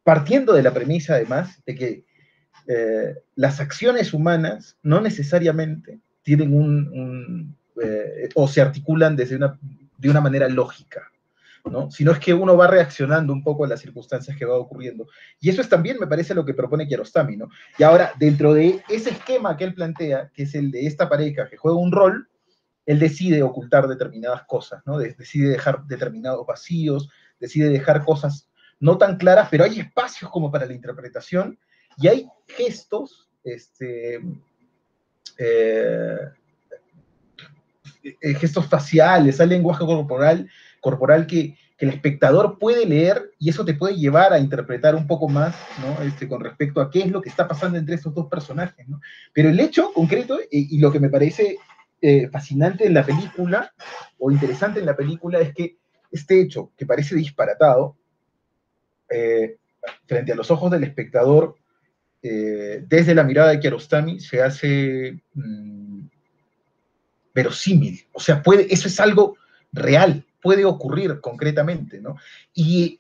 partiendo de la premisa, además, de que eh, las acciones humanas no necesariamente tienen un, eh, o se articulan desde una, de una manera lógica. ¿no? Sino es que uno va reaccionando un poco a las circunstancias que va ocurriendo. Y eso es también, me parece, lo que propone Kiarostami, ¿no? Y ahora, dentro de ese esquema que él plantea, que es el de esta pareja que juega un rol, él decide ocultar determinadas cosas, ¿no? Decide dejar determinados vacíos, decide dejar cosas no tan claras, pero hay espacios como para la interpretación y hay gestos, este, eh, eh, gestos faciales, hay lenguaje corporal, corporal que, el espectador puede leer y eso te puede llevar a interpretar un poco más, ¿no? Este, con respecto a qué es lo que está pasando entre esos dos personajes, ¿no? Pero el hecho concreto, y, lo que me parece eh, fascinante en la película, o interesante en la película, es que este hecho, que parece disparatado, eh, frente a los ojos del espectador, eh, desde la mirada de Kiarostami, se hace mm, verosímil. O sea, puede, eso es algo real, puede ocurrir concretamente, ¿no? Y,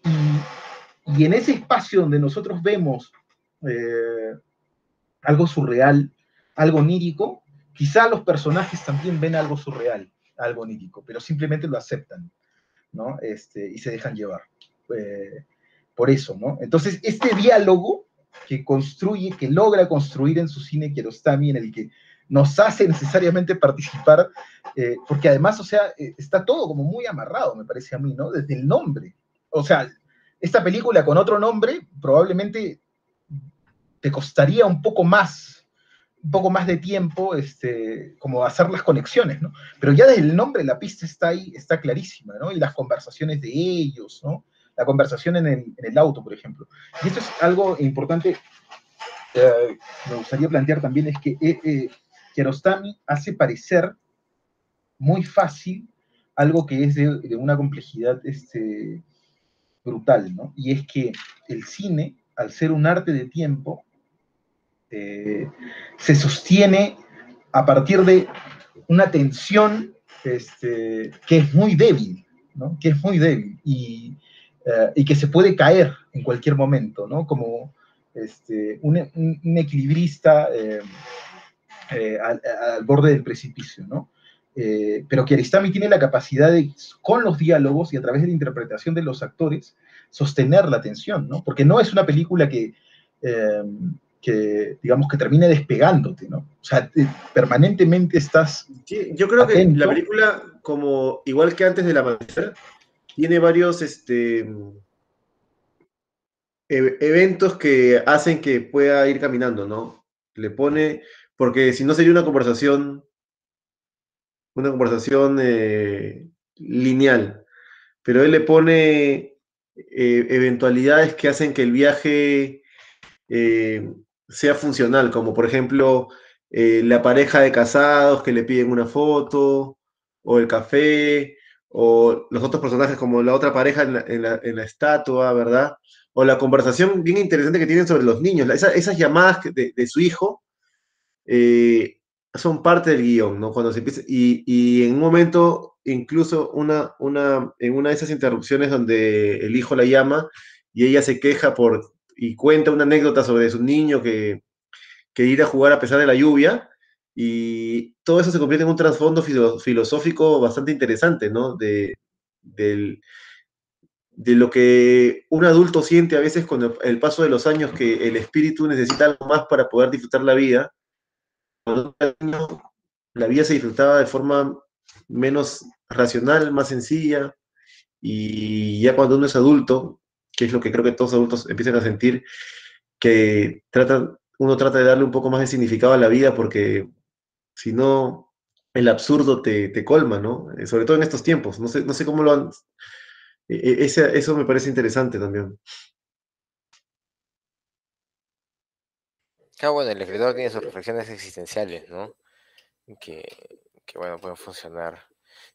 en ese espacio donde nosotros vemos eh, algo surreal, algo onírico, quizá los personajes también ven algo surreal, algo onírico, pero simplemente lo aceptan, ¿no? Este, y se dejan llevar por eso, ¿no? Entonces, este diálogo que construye, que logra construir en su cine Kiarostami, en el que nos hace necesariamente participar, eh, porque además, o sea, eh, está todo como muy amarrado, me parece a mí, ¿no? Desde el nombre. O sea, esta película con otro nombre probablemente te costaría un poco más, un poco más de tiempo, este, como hacer las conexiones, ¿no? Pero ya desde el nombre la pista está ahí, está clarísima, ¿no? Y las conversaciones de ellos, ¿no? La conversación en el, auto, por ejemplo. Y esto es algo importante, eh, me gustaría plantear también, es que eh, eh, Kiarostami hace parecer muy fácil algo que es de, una complejidad este, brutal, ¿no? Y es que el cine, al ser un arte de tiempo, se sostiene a partir de una tensión este, que es muy débil, ¿no? Que es muy débil. Y, eh, y que se puede caer en cualquier momento, ¿no? Como este, un, equilibrista eh, eh, al, borde del precipicio, ¿no? pero que Aristami tiene la capacidad de, con los diálogos y a través de la interpretación de los actores, sostener la tensión, ¿no? Porque no es una película que, que digamos, que termine despegándote, ¿no? O sea, permanentemente estás. yo creo que la película, como igual que antes del amanecer, tiene varios este, e-, eventos que hacen que pueda ir caminando, ¿no? Le pone, porque si no sería una conversación, una conversación eh, lineal, pero él le pone eh, eventualidades que hacen que el viaje eh, sea funcional, como por ejemplo la pareja de casados que le piden una foto, o el café, o los otros personajes como la otra pareja en la, estatua, ¿verdad? O la conversación bien interesante que tienen sobre los niños, esas llamadas de, su hijo eh, son parte del guion, ¿no? Cuando se empieza, y, en un momento, incluso una, una, en una de esas interrupciones donde el hijo la llama y ella se queja por, y cuenta una anécdota sobre su niño que, que ir a jugar a pesar de la lluvia, y todo eso se convierte en un trasfondo filosófico bastante interesante, ¿no? De, de lo que un adulto siente a veces con el, paso de los años, que el espíritu necesita algo más para poder disfrutar la vida. La vida se disfrutaba de forma menos racional, más sencilla, y ya cuando uno es adulto, que es lo que creo que todos los adultos empiezan a sentir, que tratan, uno trata de darle un poco más de significado a la vida porque si no, el absurdo te, colma, ¿no? Eh, sobre todo en estos tiempos. No sé, no sé cómo lo han... E, e, eso me parece interesante también. Claro, bueno, el escritor tiene sus reflexiones existenciales, ¿no? Que, bueno, pueden funcionar.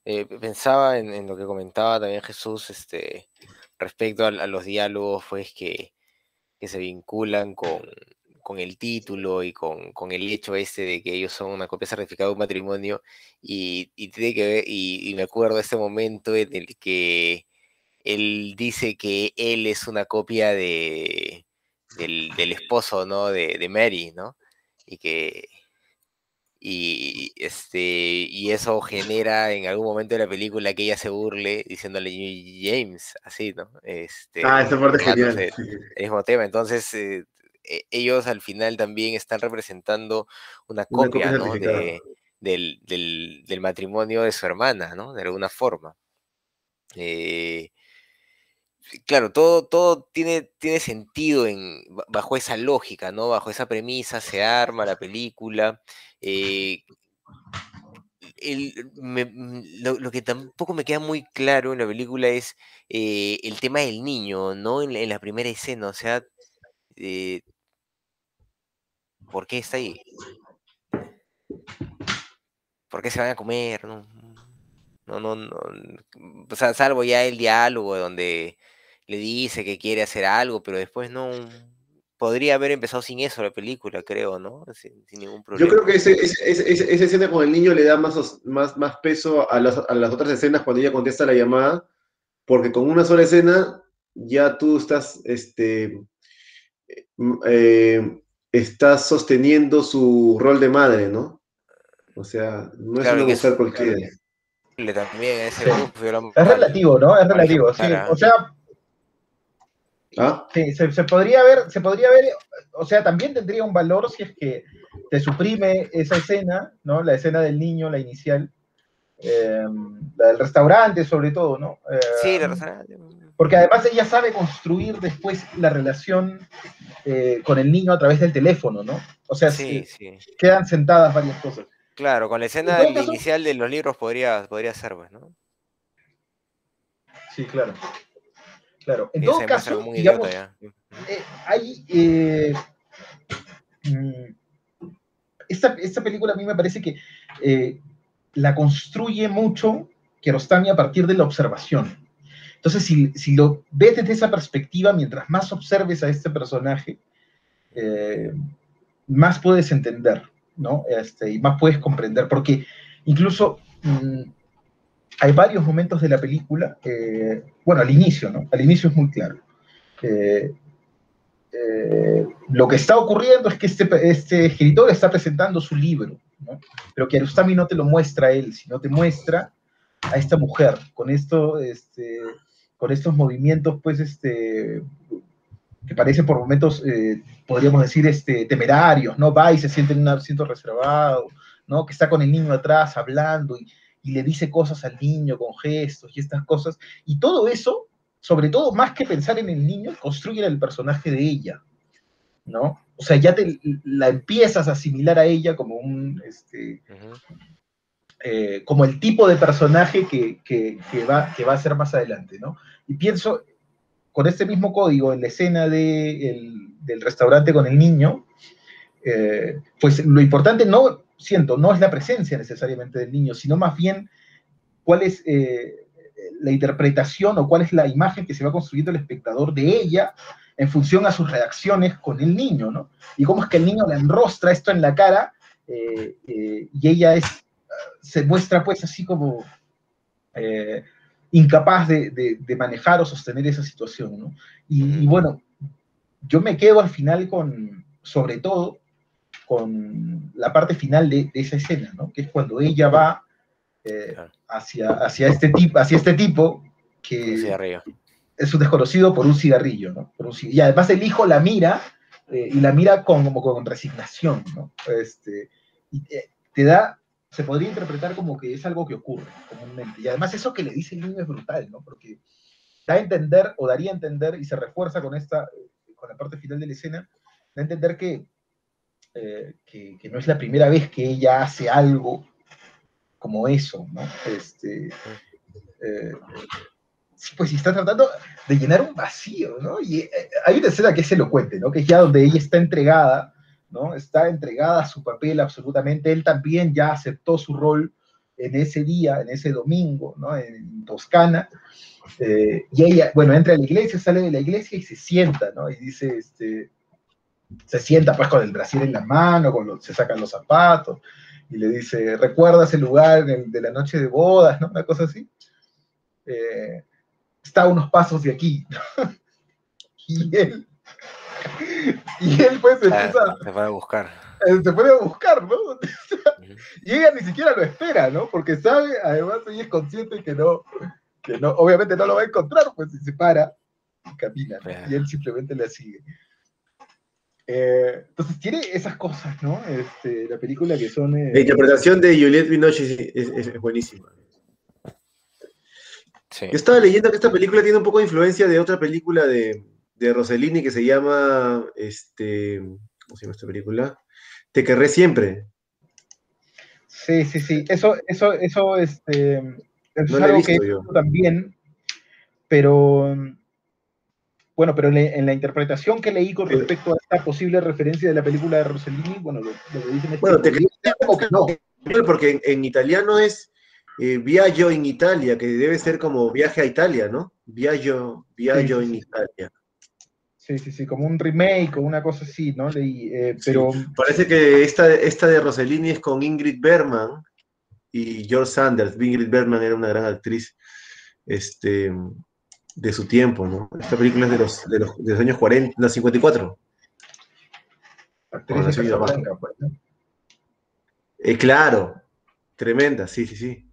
Eh, pensaba en, lo que comentaba también Jesús este, respecto a, los diálogos, pues, que, que se vinculan con, el título y con, el hecho este de que ellos son una copia certificada de un matrimonio y, y tiene que ver, y, me acuerdo de este momento en el que él dice que él es una copia de, del, esposo, ¿no? De, de Mary, ¿no? Y que, y este y eso genera en algún momento de la película que ella se burle diciéndole James así no este ah esa parte genial el mismo tema entonces eh, e, ellos al final también están representando una copia, ¿no? de, del, del, del, matrimonio de su hermana no de alguna forma eh, claro, todo, todo tiene, tiene sentido en, bajo esa lógica, ¿no? Bajo esa premisa se arma la película. Eh, mm, lo, que tampoco me queda muy claro en la película es eh, el tema del niño, ¿no? En, la primera escena, o sea, eh, ¿por qué está ahí? ¿Por qué se van a comer? No, no, no, no. O sea, salvo ya el diálogo donde le dice que quiere hacer algo, pero después no. Podría haber empezado sin eso la película, creo, ¿no? Sin, ningún problema. Yo creo que ese, esa escena con el niño le da más, más, más peso a las, a las otras escenas cuando ella contesta la llamada, porque con una sola escena ya tú estás, este, eh, estás sosteniendo su rol de madre, ¿no? O sea, no es una mujer cualquiera. También es relativo, ¿no? Es relativo, sí. O sea, ¿Ah? Sí, se, podría ver, se podría ver, o sea, también tendría un valor si es que te suprime esa escena, ¿no? La escena del niño, la inicial, em, la del restaurante sobre todo, ¿no? sí, el restaurante. Porque además ella sabe construir después la relación eh, con el niño a través del teléfono, ¿no? O sea, sí, quedan sentadas varias cosas. Claro, con la escena inicial de los libros podría, podría ser, pues, ¿no? Sí, claro. Claro, en todo caso, digamos, eh, hay, eh, mm, esta, película a mí me parece que la construye mucho Kiarostami a partir de la observación. Entonces, si, lo ves desde esa perspectiva, mientras más observes a este personaje, más puedes entender, ¿no? Este, y más puedes comprender, porque incluso mm, hay varios momentos de la película, eh, bueno, al inicio, ¿no? Al inicio es muy claro. Eh, lo que está ocurriendo es que este, este, escritor está presentando su libro, ¿no? pero que Arustami no te lo muestra a él, sino te muestra a esta mujer, con, esto, este, con estos movimientos, pues, este, que parecen por momentos, eh, podríamos decir, este, temerarios, ¿no? Va y se siente en un asiento reservado, ¿no? Que está con el niño atrás hablando y, y le dice cosas al niño con gestos y estas cosas. Y todo eso, sobre todo, más que pensar en el niño, construye el personaje de ella, ¿no? O sea, ya te la empiezas a asimilar a ella como un, este, eh, como el tipo de personaje que, va, a ser más adelante, ¿no? Y pienso, con este mismo código, en la escena del restaurante con el niño, eh, pues lo importante no siento, no es la presencia necesariamente del niño, sino más bien cuál es eh, la interpretación o cuál es la imagen que se va construyendo el espectador de ella en función a sus reacciones con el niño, ¿no? Y cómo es que el niño le enrostra esto en la cara y ella es, se muestra pues así como incapaz de, manejar o sostener esa situación, ¿no? y bueno, yo me quedo al final con, sobre todo, con la parte final de, esa escena, ¿no? Que es cuando ella va eh, hacia, hacia, este tipo, hacia este tipo que es un desconocido por un cigarrillo, ¿no? y además el hijo la mira eh, y la mira con, como con resignación, ¿no? Este, y te, da, se podría interpretar como que es algo que ocurre comúnmente. Y además eso que le dice el niño es brutal, ¿no? Porque da a entender, o daría a entender, y se refuerza con esta, con la parte final de la escena, da a entender que eh, que, no es la primera vez que ella hace algo como eso, ¿no? Este, eh, pues está tratando de llenar un vacío, ¿no? Y eh, hay una escena que es elocuente, ¿no? Que es ya donde ella está entregada, ¿no? Está entregada a su papel absolutamente, él también ya aceptó su rol en ese día, en ese domingo, ¿no? En Toscana, y ella, bueno, entra a la iglesia, sale de la iglesia y se sienta, ¿no? Y dice, este, se sienta pues con el brasier en la mano, con se sacan los zapatos, y le dice, ¿recuerda ese lugar de la noche de bodas. Una cosa así. Eh, está a unos pasos de aquí. y él, y él pues empieza... Se fue a buscar. Eh, se puede a buscar, ¿no? y ella ni siquiera lo espera, ¿no? Porque sabe, además ella es consciente que no, que no, obviamente no lo va a encontrar, pues se para y camina, y él simplemente la sigue. Eh, entonces tiene esas cosas, ¿no? Este, la película que son... Eh, la interpretación de Juliette Binoche es, buenísima. Yo estaba leyendo que esta película tiene un poco de influencia de otra película de, de Rossellini que se llama, este, ¿cómo se llama esta película? Te querré siempre. Sí, sí, sí. Eso, eso, eso, este, es algo que también, pero bueno, pero en la interpretación que leí con respecto a esta posible referencia de la película de Rossellini, bueno, lo, que dicen es bueno, te que no. Porque en, italiano es eh, Viaggio in Italia, que debe ser como viaje a Italia, ¿no? Viaggio, viaggio in Italia. Sí, sí, sí, como un remake o una cosa así, ¿no? Leí, eh, pero... parece que esta, esta de Rossellini es con Ingrid Bergman y George Sanders. Ingrid Bergman era una gran actriz. Este, de su tiempo, ¿no? Esta película es de los, de los, de los años 40, no, 54. Actriz de pues, eh, claro, tremenda, sí, sí, sí.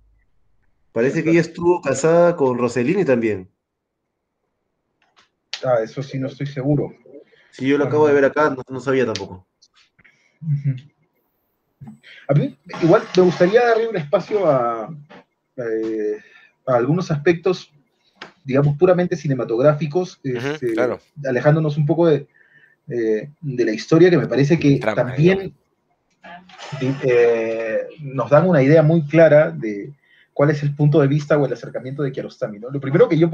Parece que ella estuvo casada con Rossellini también. Ah, eso sí no estoy seguro. Sí, yo lo acabo de ver acá, no, sabía tampoco. A mí, igual, me gustaría darle un espacio a, eh, a algunos aspectos digamos, puramente cinematográficos, este, alejándonos un poco de, de, la historia, que me parece que también eh, nos dan una idea muy clara de cuál es el punto de vista o el acercamiento de Kiarostami. ¿no? Lo primero que yo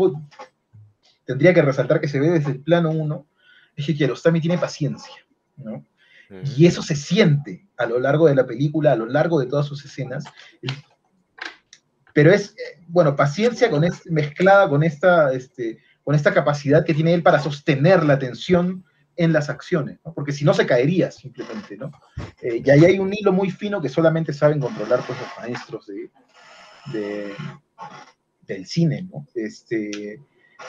tendría que resaltar que se ve desde el plano uno es que Kiarostami tiene paciencia, ¿no? Y eso se siente a lo largo de la película, a lo largo de todas sus escenas, pero es, eh, bueno, paciencia con mezclada con esta, este, con esta capacidad que tiene él para sostener la atención en las acciones, ¿no? porque si no se caería simplemente, ¿no? Eh, y ahí hay un hilo muy fino que solamente saben controlar pues, los maestros de, del cine, ¿no? Este,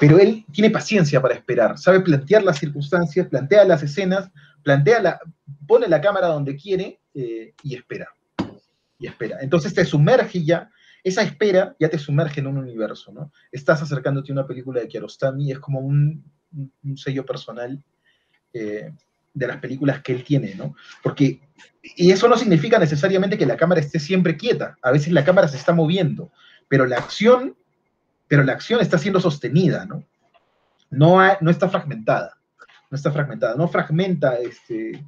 pero él tiene paciencia para esperar, sabe plantear las circunstancias, plantea las escenas, plantea la, pone la cámara donde quiere eh, y espera. Y espera. Entonces te sumerge ya esa espera ya te sumerge en un universo, ¿no? Estás acercándote a una película de Kiarostami, es como un, sello personal eh, de las películas que él tiene, ¿no? Porque, y eso no significa necesariamente que la cámara esté siempre quieta, a veces la cámara se está moviendo, pero la acción, pero la acción está siendo sostenida, ¿no? No, está fragmentada, no está fragmentada, no fragmenta este,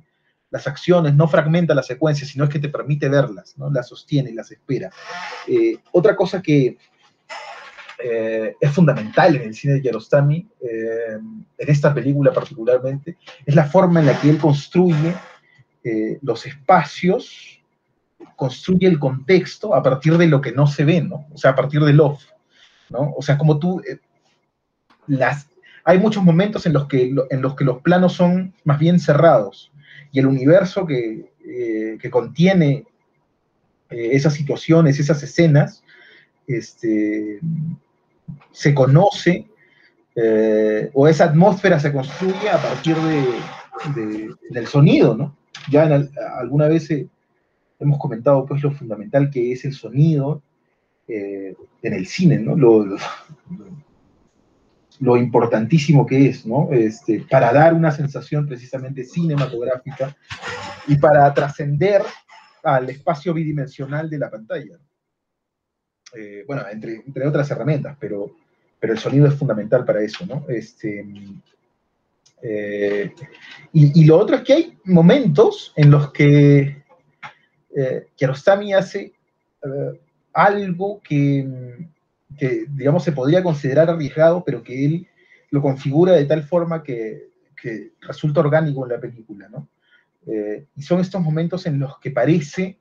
las acciones, no fragmenta la secuencia, sino es que te permite verlas, ¿no? las sostiene, las espera. Eh, otra cosa que eh, es fundamental en el cine de Kiarostami, eh, en esta película particularmente, es la forma en la que él construye los espacios, construye el contexto a partir de lo que no se ve, ¿no? O sea, a partir del off, ¿no? O sea, como tú, las, hay muchos momentos en los, que, en los que los planos son más bien cerrados, y el universo que, eh, contiene eh, esas situaciones, esas escenas, este, se conoce eh, o esa atmósfera se construye a partir de, del sonido, ¿no? Ya alguna vez hemos comentado pues lo fundamental que es el sonido en el cine, ¿no? lo importantísimo que es, ¿no? Este, para dar una sensación precisamente cinematográfica y para trascender al espacio bidimensional de la pantalla. Eh, bueno, entre, otras herramientas, pero, pero el sonido es fundamental para eso, ¿no? Este, eh, y, lo otro es que hay momentos en los que eh, Kiarostami hace eh, algo que digamos, se podría considerar arriesgado, pero que él lo configura de tal forma que, resulta orgánico en la película, ¿no? Eh, y son estos momentos en los que parece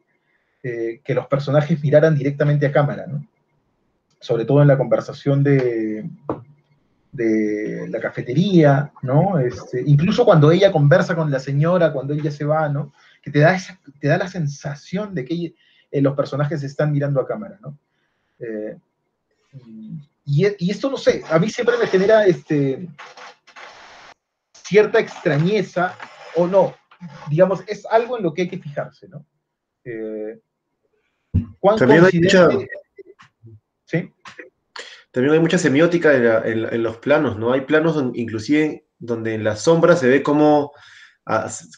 eh, que los personajes miraran directamente a cámara, ¿no? Sobre todo en la conversación de, de la cafetería, ¿no? Este, incluso cuando ella conversa con la señora, cuando ella se va, ¿no? Que te da, esa, te da la sensación de que eh, los personajes están mirando a cámara, ¿no? Eh, y, esto, no sé, a mí siempre me genera este, cierta extrañeza, o no, digamos, es algo en lo que hay que fijarse, ¿no? Eh, También hay mucha... ¿Sí? También hay mucha semiótica en, los planos, ¿no? Hay planos inclusive donde en la sombra se ve como,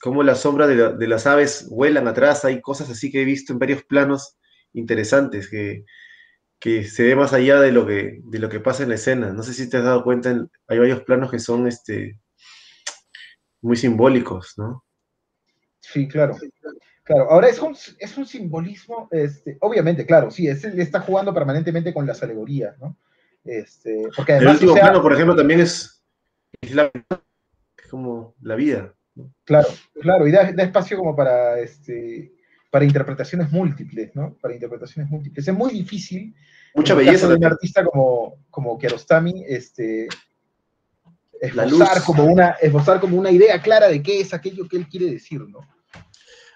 como la sombra de, las aves vuelan atrás, hay cosas así que he visto en varios planos interesantes que, se ve más allá de lo que, de lo que pasa en la escena. No sé si te has dado cuenta, hay varios planos que son este, muy simbólicos, ¿no? Sí, claro. Claro, ahora es un, es un simbolismo, este, obviamente, claro, sí, es, está jugando permanentemente con las alegorías, ¿no? Este, porque el último plano, por ejemplo, también es, como la vida. Claro, claro, y da, espacio como para, este, para interpretaciones múltiples, ¿no? Para interpretaciones múltiples. Es muy difícil. Mucha belleza. de un artista como, como Kiarostami, este, esbozar, como una, esbozar como una idea clara de qué es aquello que él quiere decir, ¿no?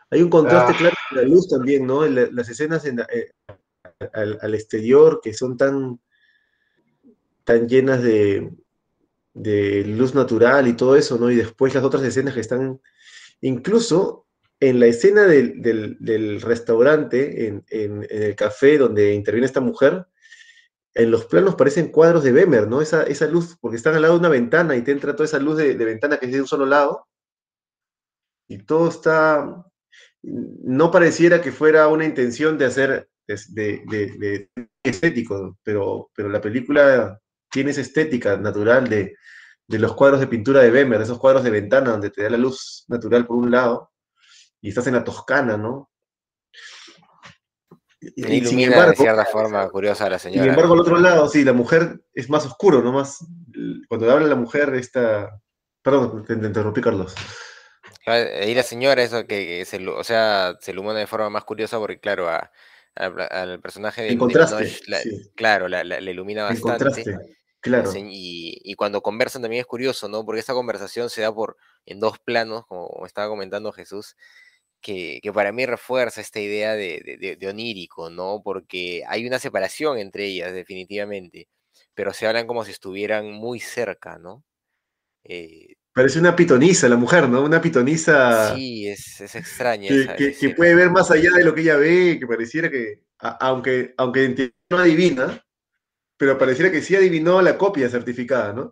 Hay un contraste ah. claro con la luz también, ¿no? las escenas eh, al, exterior que son tan, tan llenas de, luz natural y todo eso, ¿no? Y después las otras escenas que están, incluso en la escena del, restaurante, en, el café donde interviene esta mujer, en los planos parecen cuadros de Bemer, ¿no? Esa, esa luz, porque están al lado de una ventana y te entra toda esa luz de, ventana que es de un solo lado. Y todo está, no pareciera que fuera una intención de hacer de, estético, pero, pero la película tiene esa estética natural de, los cuadros de pintura de Bemer, esos cuadros de ventana donde te da la luz natural por un lado y estás en la Toscana, ¿no? Y, sin embargo, de cierta forma curiosa la señora. Sin embargo, al otro lado, sí, la mujer es más oscuro, ¿no? Más, cuando habla la mujer, esta... Perdón, te, interrumpí, Carlos. Ahí la señora, eso que, se, o sea, se ilumina de forma más curiosa porque, claro, al personaje de, claro, la, ilumina bastante. Claro. Y, cuando conversan también es curioso, ¿no? Porque esta conversación se da por en dos planos, como estaba comentando Jesús, que, para mí refuerza esta idea de, onírico, ¿no? Porque hay una separación entre ellas, definitivamente, pero se hablan como si estuvieran muy cerca, ¿no? Eh, Parece una pitonisa la mujer, ¿no? Una pitonisa. Sí, es, es extraña. Que, que, puede ver más allá de lo que ella ve, que pareciera que, aunque, aunque no adivina, pero pareciera que sí adivinó la copia certificada, ¿no?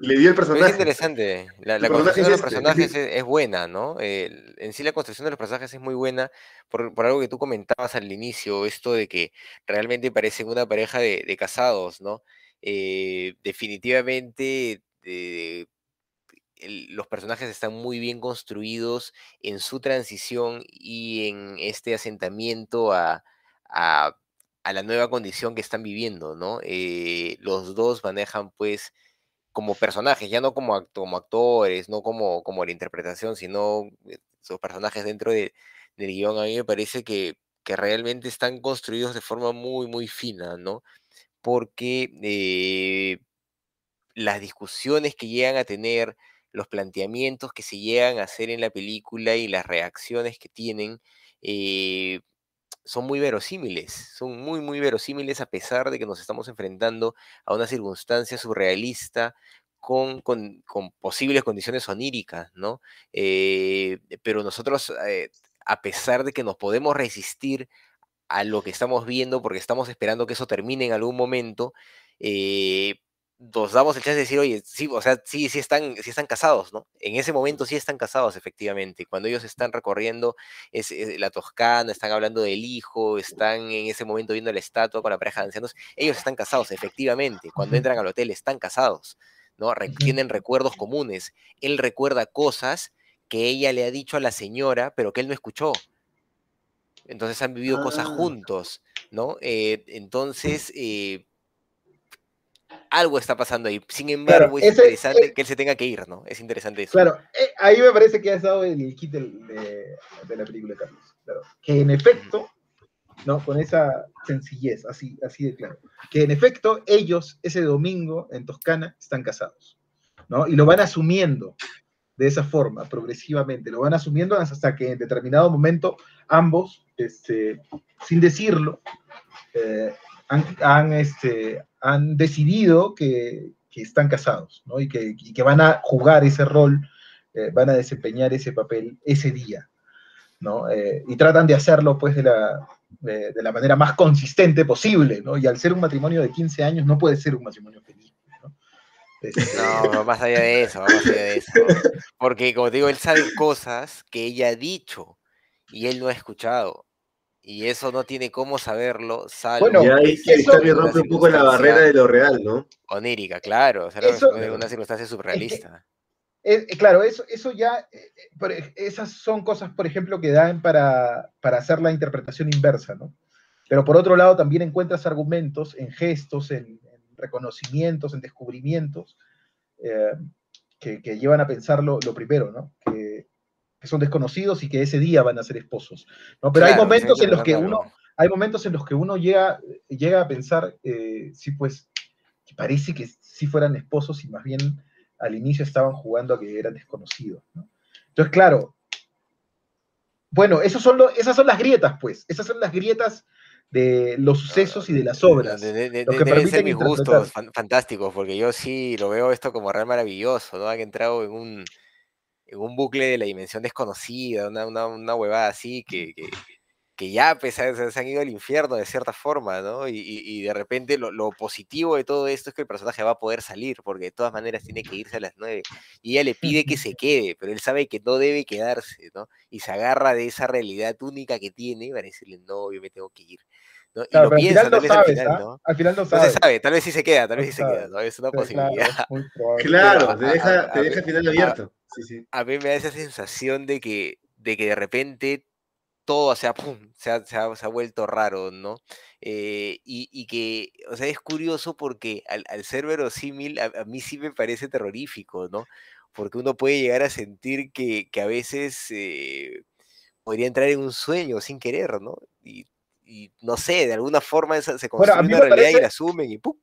Le dio el personaje. es interesante. La, construcción de los personajes es, buena, ¿no? en sí la construcción de los personajes es muy buena por, algo que tú comentabas al inicio, esto de que realmente parecen una pareja de, casados, ¿no? Eh, definitivamente eh, los personajes están muy bien construidos en su transición y en este asentamiento a, la nueva condición que están viviendo, ¿no? Eh, los dos manejan pues como personajes, ya no como, como actores, no como, como la interpretación, sino eh, sus personajes dentro del guion, a mí me parece que, realmente están construidos de forma muy, muy fina, ¿no? Porque las discusiones que llegan a tener, los planteamientos que se llegan a hacer en la película y las reacciones que tienen eh, son muy verosímiles, son muy, muy verosímiles a pesar de que nos estamos enfrentando a una circunstancia surrealista con, con, posibles condiciones oníricas, ¿no? Eh, pero nosotros, eh, a pesar de que nos podemos resistir a lo que estamos viendo, porque estamos esperando que eso termine en algún momento, nos damos el chance de decir, oye, sí, o sea, sí, sí están, sí están casados, ¿no? En ese momento sí están casados, efectivamente. Cuando ellos están recorriendo es, la Toscana, están hablando del hijo, están en ese momento viendo la estatua con la pareja de ancianos, ellos están casados, efectivamente. Cuando entran al hotel están casados, ¿no? tienen recuerdos comunes. Él recuerda cosas que ella le ha dicho a la señora, pero que él no escuchó. Entonces han vivido cosas ah. juntos, ¿no? Eh, entonces, eh, algo está pasando ahí. Sin embargo, es interesante que él se tenga que ir, ¿no? Es interesante eso. Claro, eh, ahí me parece que ha estado el kit de, la película, Carlos. Que en efecto, ¿no? Con esa sencillez, así, así de claro. Que en efecto, ellos ese domingo en Toscana están casados, ¿no? Y lo van asumiendo de esa forma, progresivamente, lo van asumiendo hasta que en determinado momento ambos, este, sin decirlo, eh, han, este, han decidido que, están casados, ¿no? Y que, que, van a jugar ese rol, eh, van a desempeñar ese papel ese día, ¿no? Eh, y tratan de hacerlo, pues, de la, de, la manera más consistente posible, ¿no? Y al ser un matrimonio de 15 años, no puede ser un matrimonio feliz, ¿no? Este, no, más allá de eso, más allá de eso. Porque, como te digo, él sabe cosas que ella ha dicho y él no ha escuchado y eso no tiene cómo saberlo, salvo bueno, y ahí eso, rompe un poco la barrera de lo real, ¿no? Onírica, claro, o sea, eso, una circunstancia surrealista. claro, eso, eso ya, eh, eh, esas son cosas, por ejemplo, que dan para, para, hacer la interpretación inversa, ¿no? Pero por otro lado, también encuentras argumentos en gestos, en, reconocimientos, en descubrimientos, eh, que, que, llevan a pensar lo, lo primero, ¿no? Que, que son desconocidos y que ese día van a ser esposos. ¿no? Pero hay momentos en los que uno, hay momentos en los que uno llega, llega a pensar, eh, sí, pues, que parece que sí fueran esposos y más bien al inicio estaban jugando a que eran desconocidos. Entonces, claro, bueno, esos son esas son las grietas, pues, esas son las grietas de los sucesos y de las obras. De, de, que deben ser mis gustos fantásticos, porque yo sí lo veo esto como real maravilloso, ¿no? Han entrado en un en un bucle de la dimensión desconocida, una, una, una huevada así que, que, que ya pues, se, han ido al infierno de cierta forma, ¿no? Y, y, de repente lo, lo, positivo de todo esto es que el personaje va a poder salir, porque de todas maneras tiene que irse a las nueve. Y ella le pide que se quede, pero él sabe que no debe quedarse, ¿no? Y se agarra de esa realidad única que tiene para decirle, no, yo me tengo que ir. ¿no? y lo piensa, tal vez al final, ¿ah? ¿no? Al final no, sabe. se sabe, tal vez sí se queda, tal vez sí se queda, ¿no? Es una posibilidad. Claro, te deja, te deja el final abierto. A mí me da esa sensación de que, de que de repente todo se ha, se, ha, se, ha, vuelto raro, ¿no? Eh, y, y, que, o sea, es curioso porque al, al ser verosímil, a, a, mí sí me parece terrorífico, ¿no? Porque uno puede llegar a sentir que, que a veces eh, podría entrar en un sueño sin querer, ¿no? Y, y no sé, de alguna forma esa, se construye una realidad parece... y la asumen y ¡pum!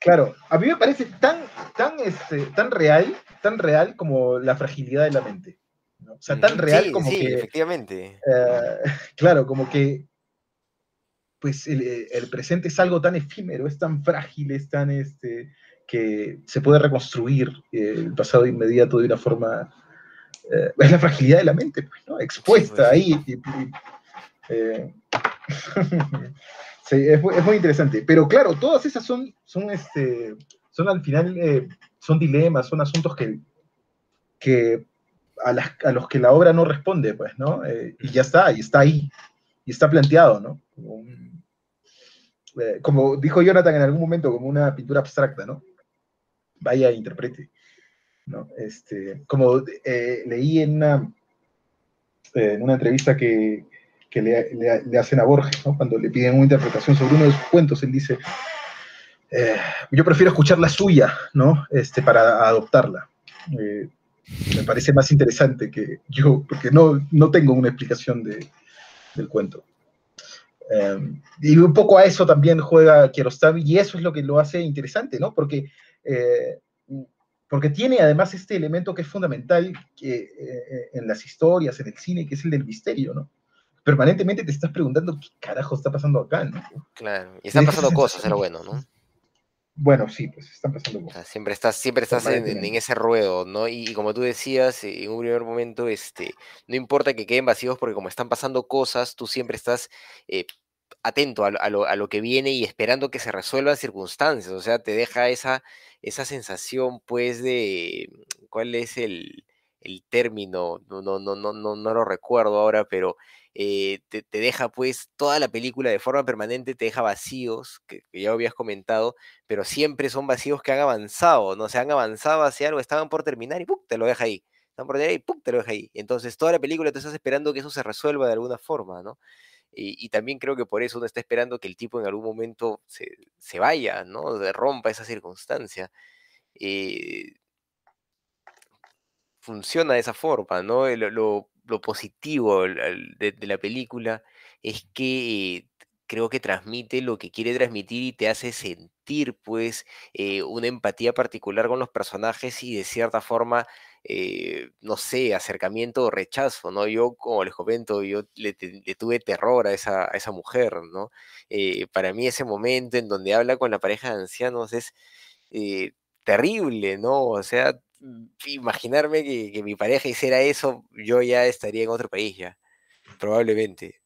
Claro, a mí me parece tan, tan, este, tan real, tan real como la fragilidad de la mente. ¿no? O sea, tan real sí, como sí, que. Efectivamente. Uh, claro, como que. Pues el, el, presente es algo tan efímero, es tan frágil, es tan. Este, que se puede reconstruir eh, el pasado inmediato de una forma. Eh, es la fragilidad de la mente, pues, ¿no? Expuesta sí, pues, ahí. Y, y, eh, Sí, es, es, muy interesante. Pero claro, todas esas son, son, este, son al final, eh, son dilemas, son asuntos que, que a, los que la obra no responde, pues, ¿no? Eh, y ya está, y está ahí, y está planteado, ¿no? Eh, como, dijo Jonathan en algún momento, como una pintura abstracta, ¿no? Vaya, interprete. ¿no? Este, como eh, leí en una, en una entrevista que, que le, le, le, hacen a Borges, ¿no? cuando le piden una interpretación sobre uno de sus cuentos, él dice, eh, yo prefiero escuchar la suya, ¿no? Este, para adoptarla. Eh, me parece más interesante que yo, porque no, no tengo una explicación de, del cuento. Eh, y un poco a eso también juega Kiarostami, y eso es lo que lo hace interesante, ¿no? Porque, eh, porque tiene además este elemento que es fundamental que, en las historias, en el cine, que es el del misterio, ¿no? permanentemente te estás preguntando qué carajo está pasando acá, ¿no? Claro, y están pasando cosas, es lo bueno, ¿no? Bueno, sí, pues están pasando cosas. O sea, siempre estás, siempre estás en, en, ese ruedo, ¿no? Y, y, como tú decías, eh, en un primer momento, este, no importa que queden vacíos porque como están pasando cosas, tú siempre estás eh, atento a, a, lo, a, lo, que viene y esperando que se resuelvan circunstancias. O sea, te deja esa, esa sensación, pues, de cuál es el, el término, no, no, no, no, no, no lo recuerdo ahora, pero eh, te, deja pues toda la película de forma permanente, te deja vacíos, que, que, ya habías comentado, pero siempre son vacíos que han avanzado, ¿no? Se han avanzado hacia algo, estaban por terminar y ¡pum! te lo deja ahí. Estaban por terminar y te lo deja ahí. Entonces toda la película te estás esperando que eso se resuelva de alguna forma, ¿no? Y, también creo que por eso uno está esperando que el tipo en algún momento se, se vaya, ¿no? De rompa esa circunstancia. Eh, funciona de esa forma, ¿no? Lo, lo, lo positivo de, la película es que creo que transmite lo que quiere transmitir y te hace sentir, pues, eh, una empatía particular con los personajes y de cierta forma, eh, no sé, acercamiento o rechazo, ¿no? Yo, como les comento, yo le, tuve terror a esa, a esa mujer, ¿no? Eh, para mí ese momento en donde habla con la pareja de ancianos es terrible, ¿no? O sea, imaginarme que, que mi pareja hiciera eso, yo ya estaría en otro país ya, probablemente.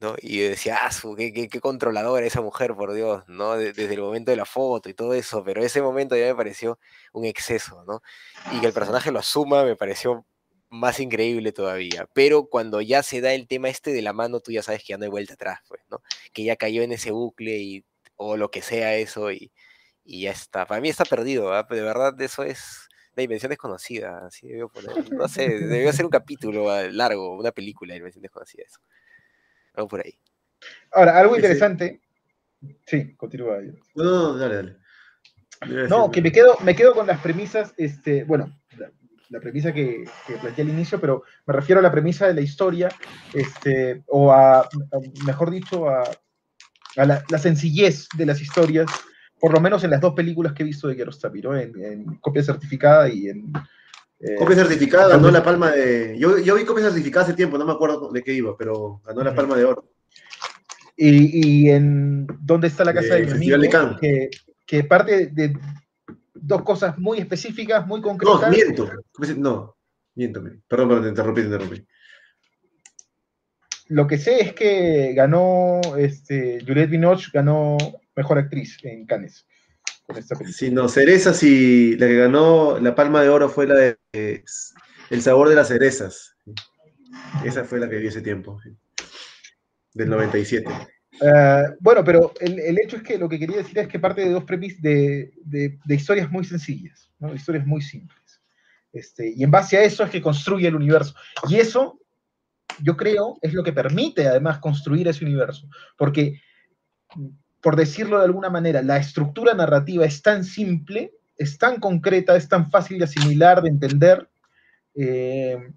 ¿no? Y decía, ah, qué, qué, controladora esa mujer, por Dios, ¿no? desde el momento de la foto y todo eso, pero ese momento ya me pareció un exceso, ¿no? Y que el personaje lo asuma me pareció más increíble todavía. Pero cuando ya se da el tema este de la mano, tú ya sabes que ya no hay vuelta atrás, pues. Que ya cayó en ese bucle y, o lo que sea eso y, ya está. Para mí está perdido, ¿ah? de verdad eso es la dimensión desconocida, así debió poner. No sé, debió ser un capítulo ah, largo, una película de dimensión desconocida eso por ahí. Ahora, algo interesante. Sí, continúa. No, dale, dale. No, que me quedo, me quedo con las premisas, este, bueno, la, premisa que, que, planteé al inicio, pero me refiero a la premisa de la historia, este, o a, mejor dicho, a, la, sencillez de las historias, por lo menos en las dos películas que he visto de Kiarostami, ¿no? En, copia certificada y en... Eh, copia certificada, ganó la palma de... Yo, yo vi copia certificada hace tiempo, no me acuerdo de qué iba, pero ganó la palma de oro. Y, en ¿Dónde está la casa de, mi amigo? Que, que, parte de dos cosas muy específicas, muy concretas. No, miento. No, miento. Perdón, perdón, te interrumpí, te interrumpí. Lo que sé es que ganó, este, Juliette Binoche ganó Mejor Actriz en Cannes. Con esta película. Sí, no, cerezas y la que ganó la palma de oro fue la de El sabor de las cerezas. Esa fue la que dio ese tiempo del 97. Eh, bueno, pero el, hecho es que lo que quería decir es que parte de dos premis de, historias muy sencillas, ¿no? historias muy simples. Este, y en base a eso es que construye el universo. Y eso, yo creo, es lo que permite además construir ese universo. Porque, por decirlo de alguna manera, la estructura narrativa es tan simple, es tan concreta, es tan fácil de asimilar, de entender, eh,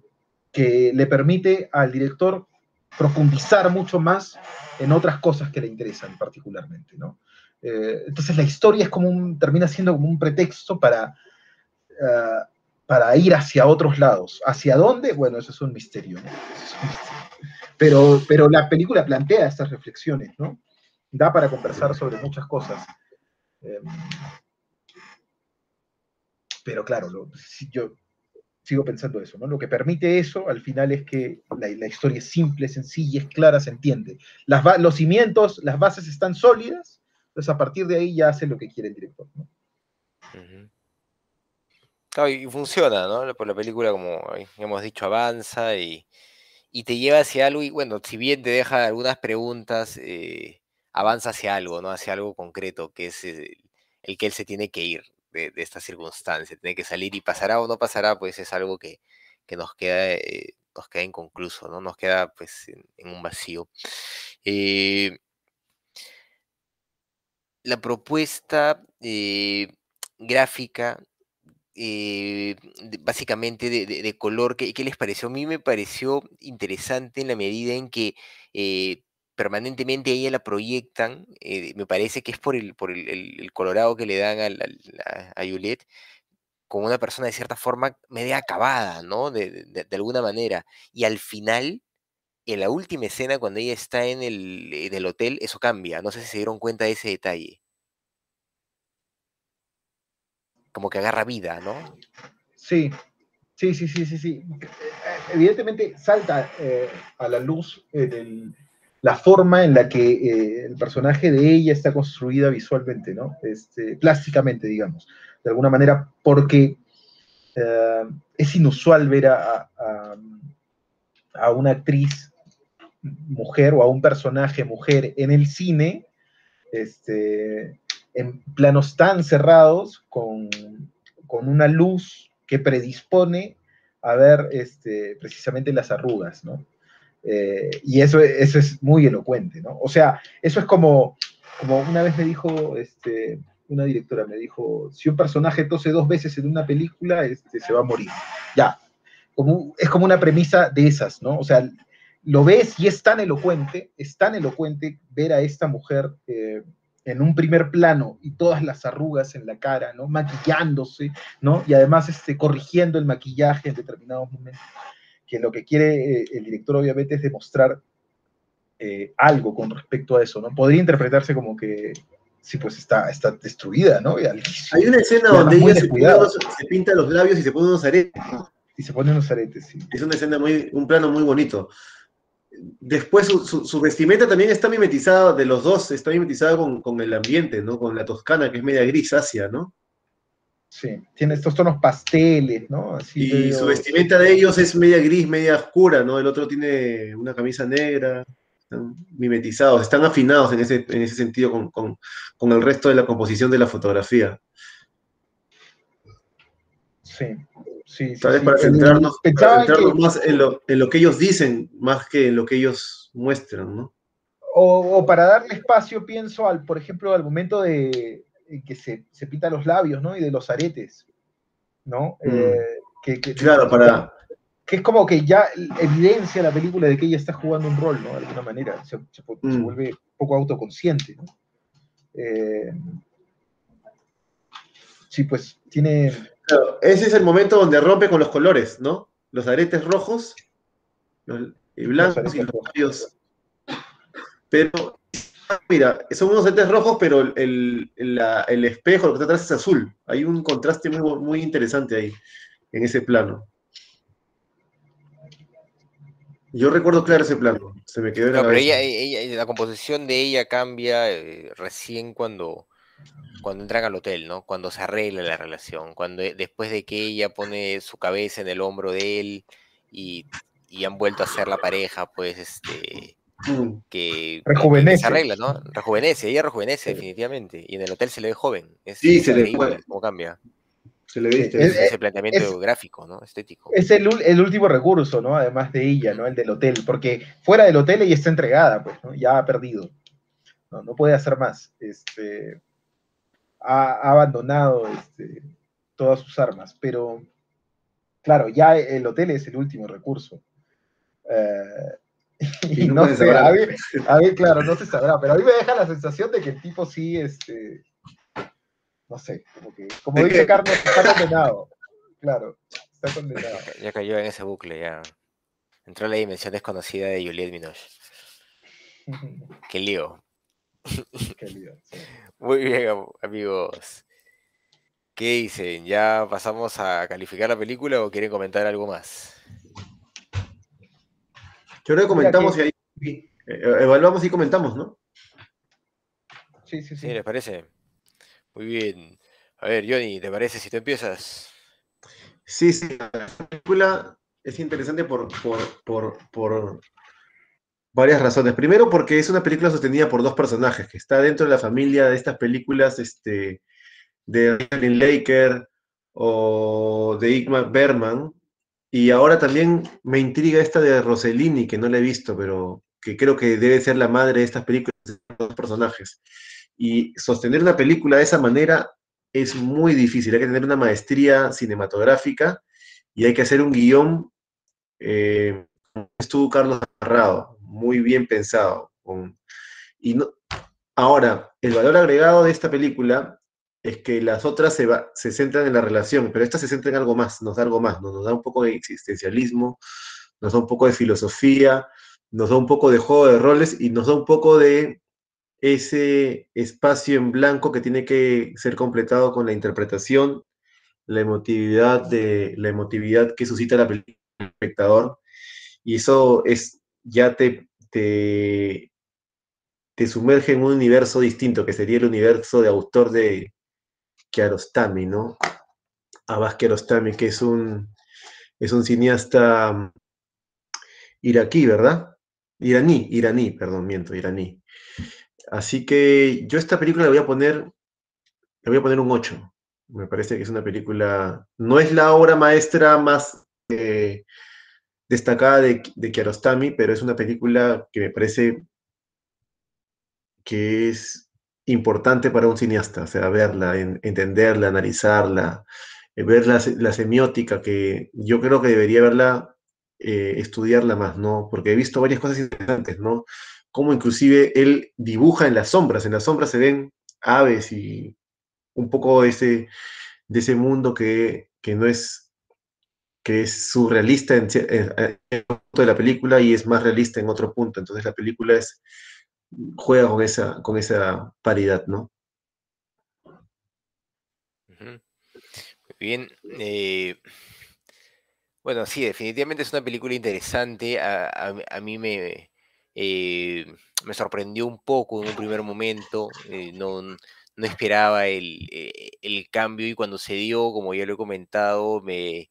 que le permite al director profundizar mucho más en otras cosas que le interesan particularmente, ¿no? Eh, entonces la historia es como termina siendo como un pretexto para, eh, para ir hacia otros lados. ¿Hacia dónde? Bueno, eso es un misterio, ¿no? Pero, pero la película plantea estas reflexiones, ¿no? Da para conversar sobre muchas cosas. Em, pero claro, yo, sigo pensando eso, ¿no? Lo que permite eso al final es que la, historia es simple, sencilla, es clara, se entiende. Los cimientos, las bases están sólidas, entonces a partir de ahí ya hace lo que quiere el director, ¿no? y funciona, ¿no? Por la película, como hemos dicho, avanza y, te lleva hacia algo, y bueno, si bien te deja algunas preguntas, eh, avanza hacia algo, ¿no? Hacia algo concreto, que es el, que él se tiene que ir de, esta circunstancia, tiene que salir y pasará o no pasará, pues es algo que, nos, queda, eh, nos queda inconcluso, ¿no? Nos queda pues en, un vacío. Eh, la propuesta eh, gráfica, básicamente de, color, ¿qué, ¿qué, les pareció? A mí me pareció interesante en la medida en que permanentemente ella la proyectan, eh, me parece que es por el, por el, colorado que le dan a, a, Juliet, como una persona de cierta forma media acabada, ¿no? De, alguna manera. Y al final, en la última escena, cuando ella está en el, hotel, eso cambia. No sé si se dieron cuenta de ese detalle. Como que agarra vida, ¿no? Sí, sí, sí, sí, sí, sí. Eh, evidentemente salta eh, a la luz del la forma en la que eh, el personaje de ella está construida visualmente, ¿no? Este, plásticamente, digamos, de alguna manera, porque eh, es inusual ver a, a, una actriz mujer o a un personaje mujer en el cine, este, en planos tan cerrados, con, con una luz que predispone a ver este, precisamente las arrugas, ¿no? Eh, y eso, eso es muy elocuente, ¿no? O sea, eso es como, como una vez me dijo este, una directora, me dijo, si un personaje tose dos veces en una película, este, se va a morir. Ya, como, es como una premisa de esas, ¿no? O sea, lo ves y es tan elocuente, es tan elocuente ver a esta mujer eh, en un primer plano y todas las arrugas en la cara, ¿no? Maquillándose, ¿no? Y además este, corrigiendo el maquillaje en determinados momentos, que lo que quiere eh, el director obviamente es demostrar eh, algo con respecto a eso, ¿no? Podría interpretarse como que sí, pues está, está destruida, ¿no? Hay una escena donde ella se, pinta los labios y se pone unos aretes. Y se pone unos aretes, sí. Es una escena muy, un plano muy bonito. Después su, vestimenta también está mimetizada, de los dos, está mimetizada con, el ambiente, ¿no? Con la toscana, que es media grisácea, ¿no? Sí, tiene estos tonos pasteles, ¿no? y su vestimenta de ellos es media gris, media oscura, ¿no? El otro tiene una camisa negra, están mimetizados, están afinados en ese, en ese sentido con, el resto de la composición de la fotografía. Sí, Sí, Tal vez para centrarnos, más en lo, en lo, que ellos dicen, más que en lo que ellos muestran, ¿no? O, para darle espacio, pienso, al, por ejemplo, al momento de que se, se pinta los labios, ¿no? Y de los aretes, ¿no? Mm. Eh, que, claro, para... Que es como que ya evidencia la película de que ella está jugando un rol, ¿no? De alguna manera, se, mm. vuelve un poco autoconsciente, ¿no? Eh, sí, pues tiene ese es el momento donde rompe con los colores, ¿no? Los aretes rojos y blancos y los rojos. Pero, mira, son unos aretes rojos, pero el, espejo, lo que está atrás es azul. Hay un contraste muy, muy interesante ahí, en ese plano. Yo recuerdo claro ese plano. Se me quedó en la pero ella, la composición de ella cambia eh, recién cuando cuando entran al hotel, ¿no? Cuando se arregla la relación, cuando e, después de que ella pone su cabeza en el hombro de él y, han vuelto a ser la pareja, pues, este. Que, rejuvenece. se arregla, ¿no? Rejuvenece, ella rejuvenece definitivamente, y en el hotel se le ve joven. sí, se le ve. ¿Cómo cambia? Se le viste. Es, ese planteamiento gráfico, ¿no? Estético. Es el, el, último recurso, ¿no? Además de ella, ¿no? El del hotel, porque fuera del hotel ella está entregada, pues, ¿no? Ya ha perdido. No, no puede hacer más. Este, ha, abandonado este, todas sus armas, pero claro, ya el hotel es el último recurso. Eh, y, no sé, a mí, claro, no se sabrá, pero a mí me deja la sensación de que el tipo sí, este, no sé, como que, como dice Carlos, está condenado, claro, está condenado. Ya cayó en ese bucle, ya entró la dimensión desconocida de Juliette Minoche. Qué lío. Qué lío, sí. Muy bien, amigos. ¿Qué dicen? ¿Ya pasamos a calificar la película o quieren comentar algo más? Yo creo que comentamos y ahí eh, evaluamos y comentamos, ¿no? Sí, sí, sí. ¿les parece? Muy bien. A ver, Johnny, ¿te parece si tú empiezas? Sí, sí, la película es interesante por, por, por varias razones. Primero, porque es una película sostenida por dos personajes, que está dentro de la familia de estas películas este, de Ryan Laker o de Igmar Berman. Y ahora también me intriga esta de Rossellini, que no la he visto, pero que creo que debe ser la madre de estas películas de dos personajes. Y sostener una película de esa manera es muy difícil. Hay que tener una maestría cinematográfica y hay que hacer un guion. Eh, estuvo Carlos Narrado, muy bien pensado. y no, ahora, el valor agregado de esta película es que las otras se, se centran en la relación, pero esta se centra en algo más, nos da algo más, nos da un poco de existencialismo, nos da un poco de filosofía, nos da un poco de juego de roles y nos da un poco de ese espacio en blanco que tiene que ser completado con la interpretación, la emotividad, de, la emotividad que suscita película espectador. Y eso es ya te, te, sumerge en un universo distinto, que sería el universo de autor de Kiarostami, ¿no? Abbas Kiarostami, que es un, es un cineasta mm, iraquí, ¿verdad? Iraní, iraní, perdón, miento, iraní. Así que yo esta película la voy a poner, le voy a poner un 8. Me parece que es una película, no es la obra maestra más eh, destacada de, de Kiarostami, pero es una película que me parece que es importante para un cineasta, o sea, verla, entenderla, analizarla, eh, ver la, semiótica, que yo creo que debería verla eh, estudiarla más, ¿no? Porque he visto varias cosas interesantes, ¿no? Como inclusive él dibuja en las sombras, en las sombras se ven aves y un poco ese, de ese mundo que, no es que es surrealista en, en, punto de la película y es más realista en otro punto. Entonces la película es, juega con esa, con esa paridad, ¿no? Muy bien. Eh, bueno, sí, definitivamente es una película interesante. A, mí me, eh, me sorprendió un poco en un primer momento. Eh, no, no, esperaba el, el, cambio y cuando se dio, como ya lo he comentado, me,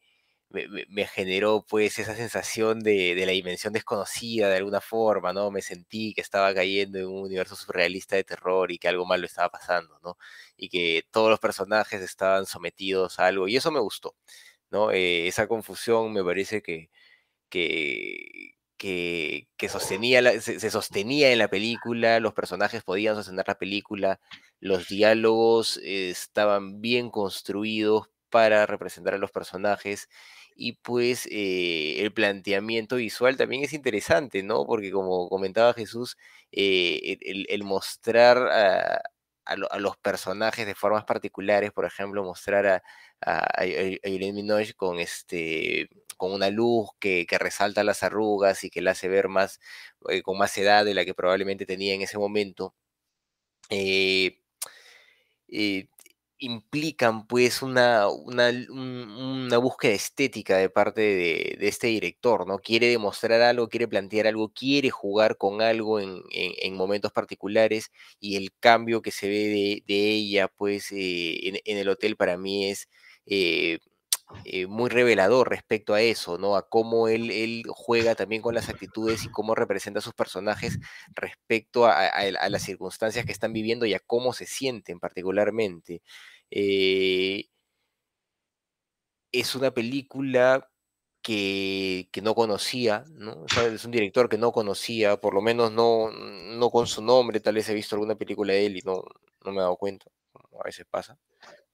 me, generó pues esa sensación de, la dimensión desconocida de alguna forma, ¿no? Me sentí que estaba cayendo en un universo surrealista de terror y que algo malo estaba pasando, ¿no? Y que todos los personajes estaban sometidos a algo y eso me gustó, ¿no? Eh, esa confusión me parece que, que, que, sostenía se, sostenía en la película, los personajes podían sostener la película, los diálogos estaban bien construidos para representar a los personajes y pues eh, el planteamiento visual también es interesante, ¿no? Porque como comentaba Jesús, eh, el, mostrar a, los personajes de formas particulares, por ejemplo, mostrar a, a, Minogue con, este, con una luz que, resalta las arrugas y que la hace ver más, eh, con más edad de la que probablemente tenía en ese momento. Eh, implican pues una, una, búsqueda estética de parte de, este director, ¿no? Quiere demostrar algo, quiere plantear algo, quiere jugar con algo en, momentos particulares y el cambio que se ve de, ella pues eh, en, el hotel para mí es... Eh, eh, muy revelador respecto a eso, ¿no? A cómo él, él, juega también con las actitudes y cómo representa a sus personajes respecto a, las circunstancias que están viviendo y a cómo se sienten particularmente. Eh, es una película que, no conocía, ¿no? es un director que no conocía, por lo menos no, no con su nombre, tal vez he visto alguna película de él y no, no me he dado cuenta, a veces pasa,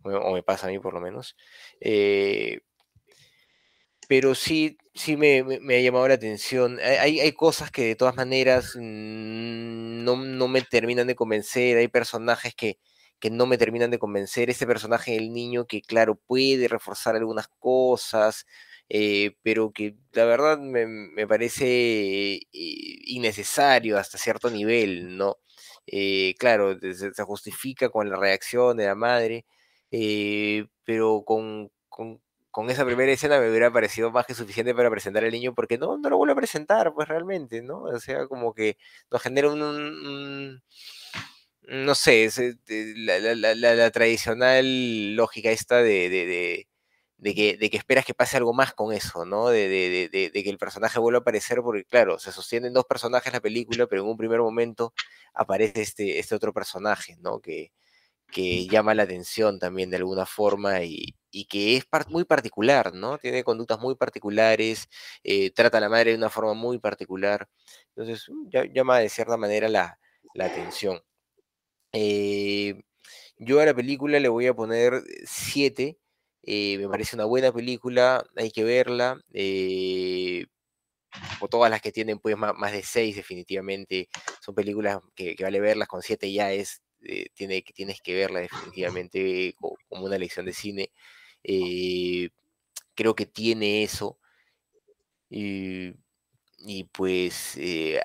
o me pasa a mí por lo menos. Eh, pero sí, sí me, ha llamado la atención. Hay, hay cosas que de todas maneras mm, no, no me terminan de convencer, hay personajes que, que no me terminan de convencer. Este personaje del niño que, claro, puede reforzar algunas cosas, eh, pero que la verdad me, parece eh, innecesario hasta cierto nivel, ¿no? Claro, se, justifica con la reacción de la madre, pero con, esa primera escena me hubiera parecido más que suficiente para presentar al niño, porque no, no lo vuelvo a presentar, pues realmente, ¿no? O sea, como que nos genera un no sé, eh, la, tradicional lógica esta de, de, que, de, que, esperas que pase algo más con eso, ¿no? De, que el personaje vuelva a aparecer, porque claro, se sostienen dos personajes la película, pero en un primer momento aparece este, este otro personaje, ¿no? Que, que llama la atención también de alguna forma y, que es muy particular, ¿no? Tiene conductas muy particulares, eh, trata a la madre de una forma muy particular, entonces mm, llama de cierta manera la, la atención. Eh, yo a la película le voy a poner 7. Eh, me parece una buena película, hay que verla. O todas las que tienen pues más, de 6 definitivamente son películas que, vale verlas, con 7 ya es, tiene, tienes que verla definitivamente como una lección de cine. creo que tiene eso. Y, y pues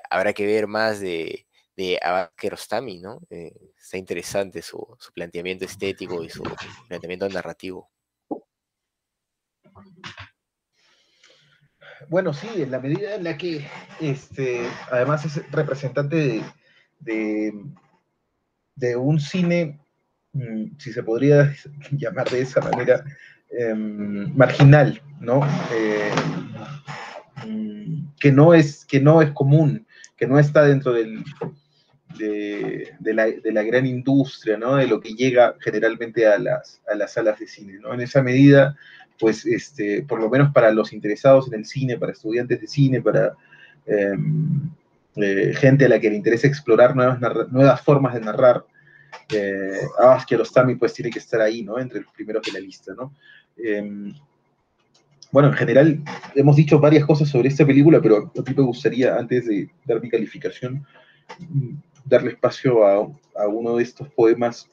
habrá que ver más de, de Kerostami, ¿no? Eh, está interesante su, planteamiento estético y su planteamiento narrativo. Bueno, sí, en la medida en la que este, además es representante de, un cine, mm, si se podría llamar de esa manera, em, marginal, ¿no? Eh, mm, que, no es, que no es común, que no está dentro del, de, la, gran industria, ¿no? De lo que llega generalmente a las, salas de cine, ¿no? En esa medida, pues, este, por lo menos para los interesados en el cine, para estudiantes de cine, para em, gente a la que le interesa explorar nuevas, formas de narrar, eh, Abbas Kiarostami pues tiene que estar ahí, ¿no? Entre los primeros de la lista, ¿no? Em, bueno, en general hemos dicho varias cosas sobre esta película, pero a mí me gustaría, antes de dar mi calificación, darle espacio a, uno de estos poemas,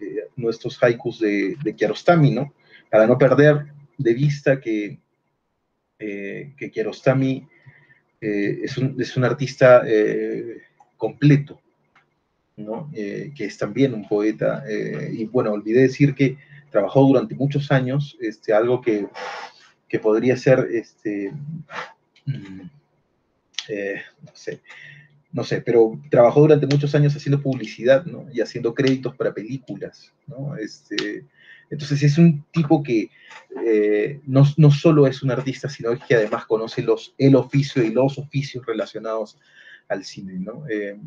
eh, nuestros haikus de, de, Kiarostami, ¿no? Para no perder de vista que, eh, que Kiarostami eh, es, un, es, un, artista eh, completo, ¿no? que es también un poeta. y bueno, olvidé decir que trabajó durante muchos años, este, algo que, que podría ser, este, mm, no sé, no sé, pero trabajó durante muchos años haciendo publicidad, ¿no? Y haciendo créditos para películas, ¿no? Este, entonces es un tipo que eh, no, no, solo es un artista, sino que además conoce los, el oficio y los oficios relacionados al cine, ¿no? Eh,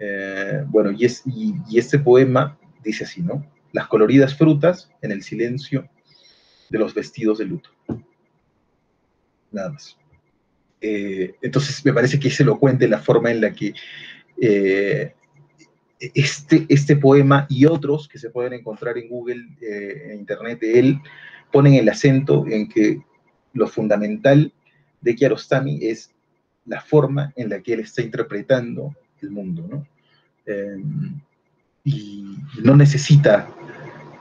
eh, bueno, y, es, y, este poema dice así, ¿no? Las coloridas frutas en el silencio de los vestidos de luto. Nada más. Entonces me parece que es elocuente la forma en la que este, este poema y otros que se pueden encontrar en Google, eh, en Internet de él, ponen el acento en que lo fundamental de Kiarostami es la forma en la que él está interpretando el mundo, ¿no? y no necesita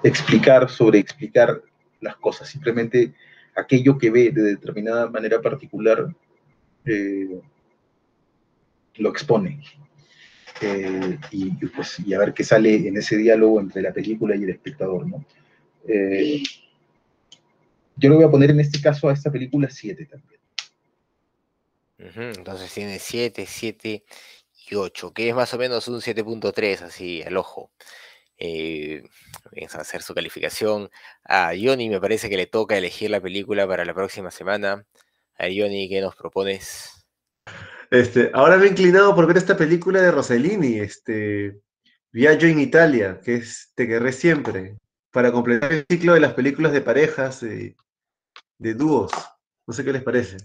explicar sobre explicar las cosas, simplemente aquello que ve de determinada manera particular eh, lo expone. Eh, y, pues, y a ver qué sale en ese diálogo entre la película y el espectador, ¿no? Eh, yo le voy a poner en este caso a esta película 7 también. entonces tiene 7, 7 y 8, que es más o menos un 7.3, así al ojo. Eh, a hacer su calificación. A Johnny me parece que le toca elegir la película para la próxima semana. A Johnny, ¿qué nos propones? Este, ahora me he inclinado por ver esta película de Rossellini, este, Viaggio en Italia, que es Te querré siempre, para completar el ciclo de las películas de parejas, de, dúos. No sé qué les parece.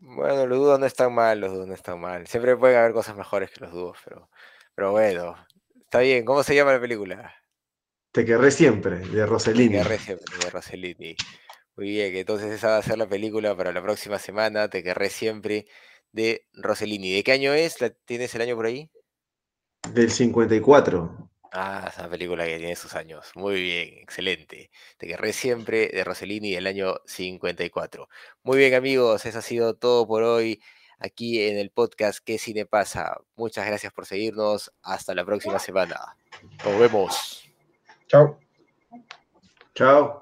Bueno, los dúos no están mal, los dúos no están mal. Siempre pueden haber cosas mejores que los dúos, pero, pero bueno, está bien. ¿Cómo se llama la película? Te querré siempre, de Rossellini. Te querré siempre, de Rossellini. Muy bien, entonces esa va a ser la película para la próxima semana, Te querré siempre, de Rossellini. ¿De qué año es? ¿La ¿Tienes el año por ahí? Del 54. Ah, esa película que tiene sus años. Muy bien, excelente. Te querré siempre de Rossellini del año 54. Muy bien, amigos, eso ha sido todo por hoy aquí en el podcast ¿Qué cine pasa? Muchas gracias por seguirnos. Hasta la próxima semana. Nos vemos. Chao. Chao.